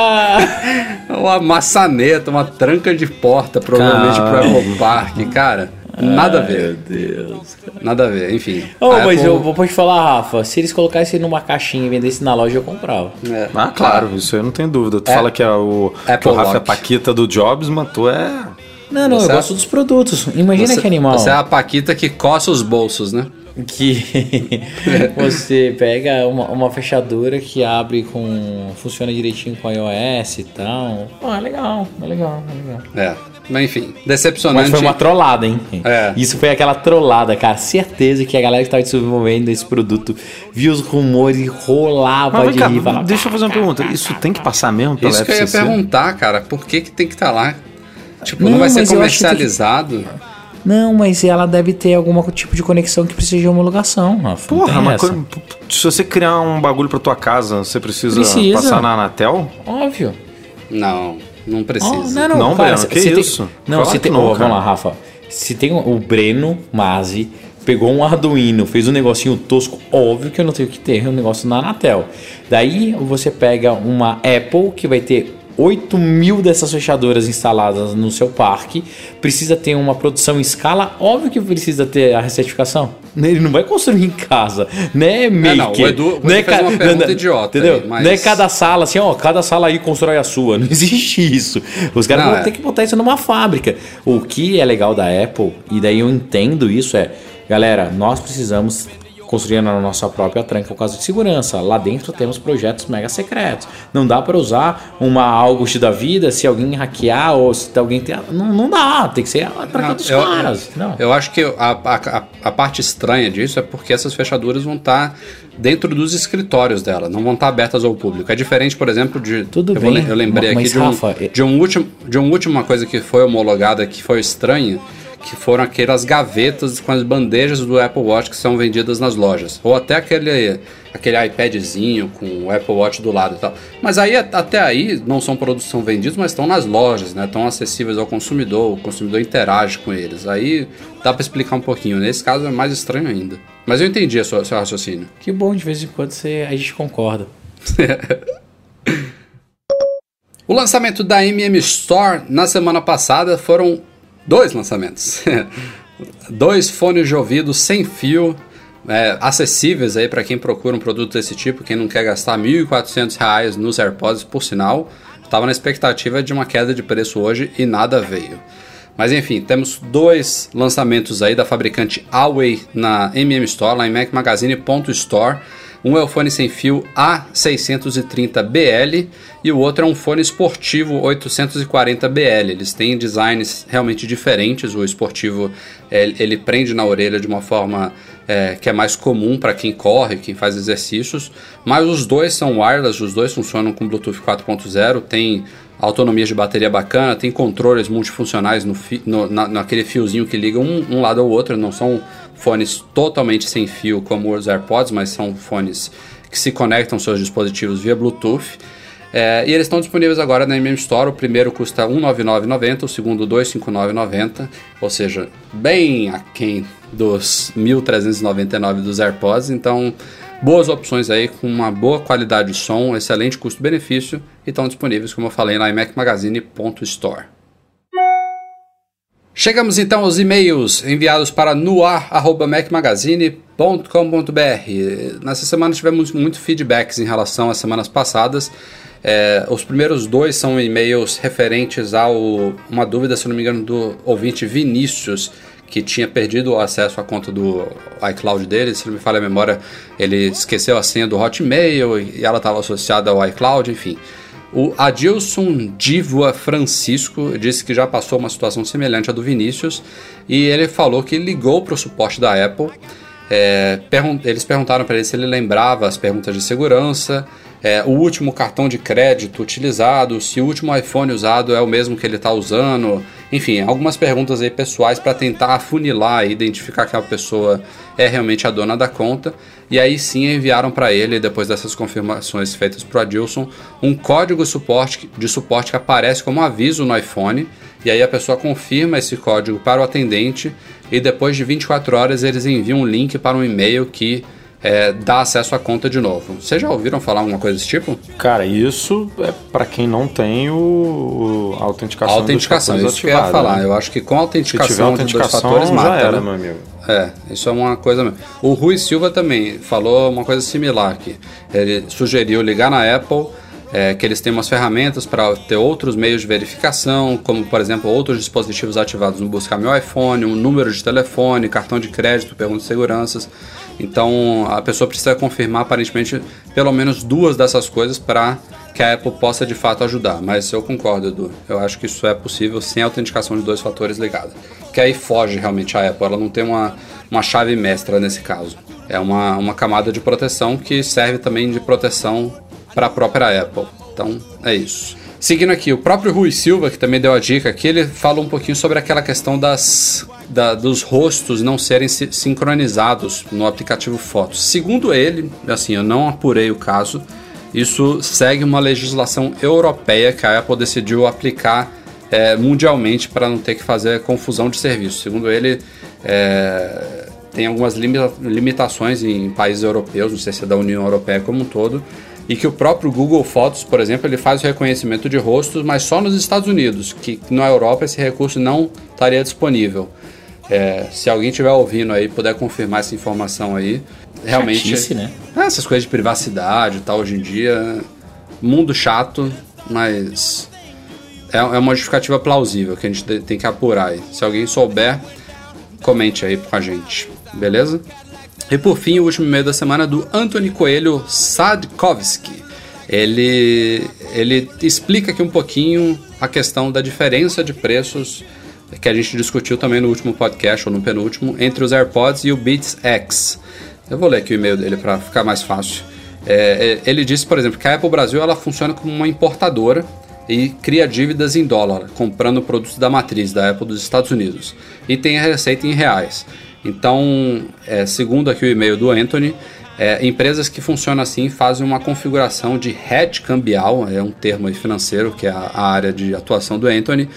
É uma maçaneta, uma tranca de porta, provavelmente pro Caralho. Apple Park, cara. Nada a ver. Meu Deus. Nada a ver, enfim. Oh, A mas Apple- eu vou te falar, Rafa, se eles colocassem numa caixinha e vendessem na loja, eu comprava. É, Ah, claro, isso aí não tem dúvida. Tu É. fala que, é o, que Apple o Rafa é. Paquita do Jobs, mas tu é. Não, não, Você- eu gosto dos produtos. Imagina Você, que animal. você é a Paquita que coça os bolsos, né? Que você pega uma, uma fechadura que abre com. funciona direitinho com iOS e tal. Ah, é legal, é legal, é legal. É. Mas enfim, Mas decepcionante. foi uma trollada, hein? É. Isso foi aquela trollada, cara. Certeza que a galera que estava desenvolvendo esse produto viu os rumores e rolava Mas de cá, rir. falava, deixa eu fazer uma pergunta. Isso tem que passar mesmo pela Isso que eu ia FCC? perguntar, cara. Por que, que tem que estar lá? Tipo, não, Não, vai ser mas comercializado. Não, mas ela deve ter algum tipo de conexão que precisa de homologação, Rafa. Porra, mas co- se você criar um bagulho pra tua casa, você precisa, Precisa. passar na Anatel? Óbvio. Não, não precisa. Oh, não, não, Não, cara, Breno, que se tem- isso? Não, Claro se que tem. não, cara. vamos lá, Rafa. Se tem o Breno Masi, pegou um Arduino, fez um negocinho tosco, óbvio que eu não tenho que ter um negócio na Anatel. Daí você pega uma Apple que vai ter 8 mil dessas fechaduras instaladas no seu parque, precisa ter uma produção em escala, óbvio que precisa ter a certificação. Ele não vai construir em casa, né, maker? não, o Edu- não é fez uma pergunta não, idiota Entendeu? aí, mas- Não é cada sala assim, ó, cada sala aí constrói a sua. Não existe isso. Os caras vão é. ter que botar isso numa fábrica. O que é legal da Apple, e daí eu entendo isso, é, galera, nós precisamos construir a nossa própria tranca por causa de segurança. Lá dentro temos projetos mega secretos. Não dá para usar uma August da vida se alguém hackear ou se alguém tem. Não, não dá, tem que ser a tranca Não, dos eu, caras. Não. eu acho que a, a, a- parte estranha disso é porque essas fechaduras vão estar dentro dos escritórios dela, não vão estar abertas ao público. É diferente, por exemplo, de. Tudo eu, vou bem, le- eu lembrei mas, aqui de um, Rafa, é- de, um último, de uma última coisa que foi homologada que foi estranha. Que foram aquelas gavetas com as bandejas do Apple Watch que são vendidas nas lojas. Ou até aquele, aquele iPadzinho com o Apple Watch do lado e tal. Mas aí, até aí, não são produtos que são vendidos, mas estão nas lojas, né? Estão acessíveis ao consumidor, o consumidor interage com eles. Aí dá para explicar um pouquinho. Nesse caso é mais estranho ainda. Mas eu entendi a sua, seu raciocínio. Que bom, de vez em quando você, a gente concorda. O lançamento da MM Store na semana passada foram dois lançamentos. dois fones de ouvido sem fio, é, acessíveis aí para quem procura um produto desse tipo, quem não quer gastar R$ 1.400 nos AirPods, por sinal. Estava na expectativa de uma queda de preço hoje e nada veio. Mas enfim, temos dois lançamentos aí da fabricante Huawei na MM Store, lá em macmagazine.store. Um é o fone sem fio A630BL e o outro é um fone esportivo 840BL. Eles têm designs realmente diferentes. O esportivo ele prende na orelha de uma forma é, que é mais comum para quem corre, quem faz exercícios, mas os dois são wireless, os dois funcionam com Bluetooth 4.0, tem autonomia de bateria bacana, tem controles multifuncionais no, fi, no na, naquele fiozinho que liga um, um, lado ao outro, não são fones totalmente sem fio como os AirPods, mas são fones que se conectam aos seus dispositivos via Bluetooth. É, e eles estão disponíveis agora na MM Store. O primeiro custa R$ 199,90, o segundo R$ 259,90, ou seja, bem aquém dos 1.399 dos AirPods. Então, boas opções aí com uma boa qualidade de som, excelente custo-benefício e estão disponíveis, como eu falei, na imacmagazine.store. Chegamos então aos e-mails enviados para noar.macmagazine.com.br. Nessa semana tivemos muito feedbacks em relação às semanas passadas. É, os primeiros dois são e-mails referentes a uma dúvida, se não me engano, do ouvinte Vinícius, que tinha perdido o acesso à conta do iCloud dele. Se não me falha a memória, ele esqueceu a senha do Hotmail e ela estava associada ao iCloud, enfim. O Adilson Divoa Francisco disse que já passou uma situação semelhante à do Vinícius e ele falou que ligou para o suporte da Apple. É, pergun eles perguntaram para ele se ele lembrava as perguntas de segurança é, o último cartão de crédito utilizado, se o último iPhone usado é o mesmo que ele está usando, enfim, algumas perguntas aí pessoais para tentar afunilar e identificar que a pessoa é realmente a dona da conta. E aí sim enviaram para ele, depois dessas confirmações feitas para o Adilson, um código de suporte que aparece como aviso no iPhone. E aí a pessoa confirma esse código para o atendente e depois de 24 horas eles enviam um link para um e-mail que é, dá acesso à conta de novo. Vocês já ouviram falar alguma coisa desse tipo? Cara, isso é para quem não tem o, a autenticação. A autenticação, isso que eu ia falar. Né? Eu acho que com a autenticação, autenticação dos dois fatores já mata, era, né? meu amigo. É, isso é uma coisa mesmo. O Rui Silva também falou uma coisa similar aqui. Ele sugeriu ligar na Apple é, que eles têm umas ferramentas para ter outros meios de verificação, como por exemplo outros dispositivos ativados no Buscar Meu iPhone, um número de telefone, cartão de crédito, pergunta de seguranças. Então a pessoa precisa confirmar aparentemente pelo menos duas dessas coisas para que a Apple possa de fato ajudar. Mas eu concordo, Edu. Eu acho que isso é possível sem a autenticação de dois fatores ligada. Que aí foge realmente a Apple. Ela não tem uma, uma chave mestra nesse caso. É uma, uma camada de proteção que serve também de proteção para a própria Apple. Então é isso. Seguindo aqui, o próprio Rui Silva, que também deu a dica aqui, ele fala um pouquinho sobre aquela questão das, da, dos rostos não serem sincronizados no aplicativo Fotos. Segundo ele, assim, eu não apurei o caso, isso segue uma legislação europeia que a Apple decidiu aplicar é, mundialmente para não ter que fazer confusão de serviço. Segundo ele, é, tem algumas limitações em países europeus, não sei se é da União Europeia como um todo, e que o próprio Google Fotos, por exemplo, ele faz o reconhecimento de rostos, mas só nos Estados Unidos, que na Europa esse recurso não estaria disponível. É, se alguém estiver ouvindo aí, puder confirmar essa informação aí, realmente. Chatice, né? É, essas coisas de privacidade e tal, hoje em dia, mundo chato, mas é, é uma justificativa plausível que a gente tem que apurar aí. Se alguém souber, comente aí com a gente, beleza? E por fim, o último e-mail da semana é do Anthony Coelho Sadkovski. Ele, ele explica aqui um pouquinho a questão da diferença de preços que a gente discutiu também no último podcast, ou no penúltimo, entre os AirPods e o Beats X. Eu vou ler aqui o e-mail dele para ficar mais fácil. É, é, ele disse, por exemplo, que a Apple Brasil ela funciona como uma importadora e cria dívidas em dólar, comprando produtos da matriz da Apple dos Estados Unidos, e tem a receita em reais. Então, é, segundo aqui o e-mail do Anthony, é, empresas que funcionam assim fazem uma configuração de hedge cambial, é um termo financeiro que é a, a área de atuação do Anthony,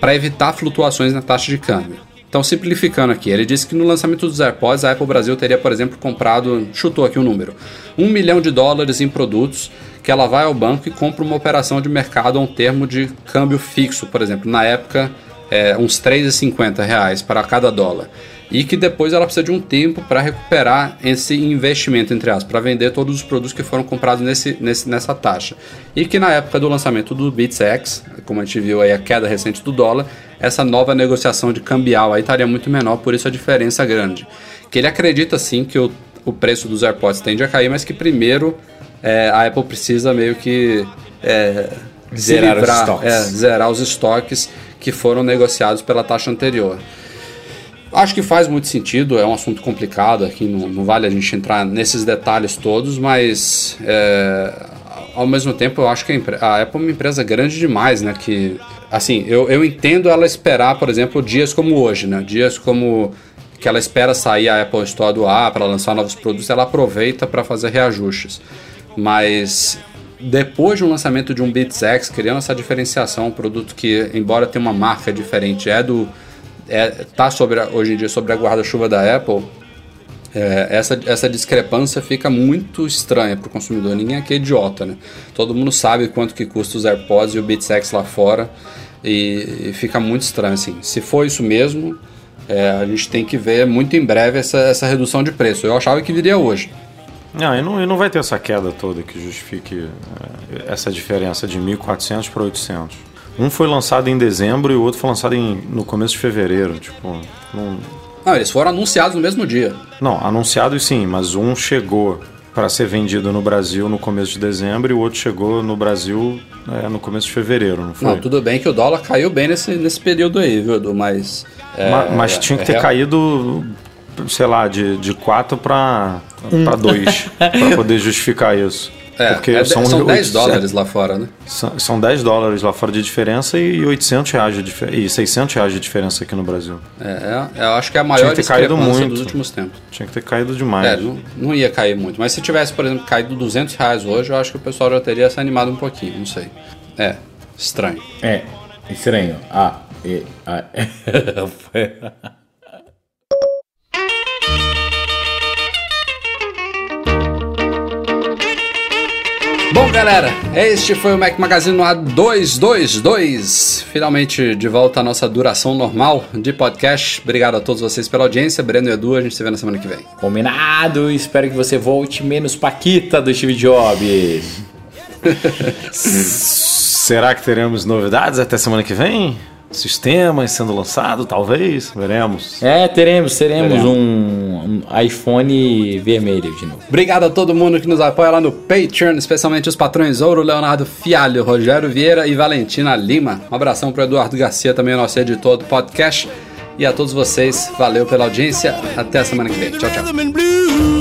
para evitar flutuações na taxa de câmbio. Então, simplificando aqui, ele disse que no lançamento dos AirPods, a Apple Brasil teria, por exemplo, comprado, chutou aqui o um número, um milhão de dólares em produtos que ela vai ao banco e compra uma operação de mercado a um termo de câmbio fixo, por exemplo, na época, é, uns 3,50 reais para cada dólar e que depois ela precisa de um tempo para recuperar esse investimento, entre aspas, para vender todos os produtos que foram comprados nesse, nesse, nessa taxa. E que na época do lançamento do Bits X, como a gente viu aí a queda recente do dólar, essa nova negociação de cambial aí estaria muito menor, por isso a diferença grande. Que ele acredita sim que o, o preço dos AirPods tende a cair, mas que primeiro é, a Apple precisa meio que é, Zerar os livrar, estoques. é, zerar os estoques que foram negociados pela taxa anterior. Acho que faz muito sentido, é um assunto complicado aqui, não, não vale a gente entrar nesses detalhes todos, mas é, ao mesmo tempo eu acho que a, Apple é uma empresa grande demais, né? Que, assim, eu, eu entendo ela esperar, por exemplo, dias como hoje, né? Dias como que ela espera sair a Apple Store do ar para lançar novos produtos, ela aproveita para fazer reajustes. Mas depois de um lançamento de um Beats X, criando essa diferenciação, um produto que, embora tenha uma marca diferente, é do é, tá sobre a- hoje em dia sobre a guarda-chuva da Apple, é, essa, essa discrepância fica muito estranha para o consumidor. Ninguém aqui é idiota, né? Todo mundo sabe quanto que custa os AirPods e o Beats X lá fora e, e fica muito estranho assim. Se for isso mesmo, é, a gente tem que ver muito em breve essa, essa redução de preço. Eu achava que viria hoje. Não, e não, e não vai ter essa queda toda que justifique é, essa diferença de 1.400 para 800. Um foi lançado em dezembro e o outro foi lançado em, no começo de fevereiro. Tipo, não, Não, eles foram anunciados no mesmo dia. não, anunciado sim, mas um chegou para ser vendido no Brasil no começo de dezembro e o outro chegou no Brasil é, no começo de fevereiro, não foi? Não, tudo bem que o dólar caiu bem nesse, nesse período aí, viu, Edu? Mas. é, Ma- mas tinha que ter é- caído, sei lá, de, de 4 para 2 para poder justificar isso. É, Porque é são, são 10 800 dólares lá fora, né? São, são 10 dólares lá fora de diferença e 800 reais de e 600 reais de diferença aqui no Brasil. É, é, eu acho que é a maior que ter caído muito. dos últimos tempos. Tinha que ter caído demais. É, não, não ia cair muito. Mas se tivesse, por exemplo, caído 200 reais hoje, eu acho que o pessoal já teria se animado um pouquinho, não sei. É, estranho. É, estranho. Ah, e, ah, Bom, galera, este foi o Mac Magazine no A222. Finalmente de volta à nossa duração normal de podcast. Obrigado a todos vocês pela audiência. Breno e Edu, a gente se vê na semana que vem. Combinado, espero que você volte menos Paquita do Steve Jobs. Será que teremos novidades até semana que vem? Sistemas sendo lançado, talvez? Veremos. É, teremos, teremos Teremos. um, um iPhone vermelho de novo. Obrigado a todo mundo que nos apoia lá no Patreon, especialmente os patrões Ouro, Leonardo Fialho, Rogério Vieira e Valentina Lima. Um abração pro Eduardo Garcia, também nosso editor do podcast. E a todos vocês, valeu pela audiência. Até a semana que vem. Tchau, tchau.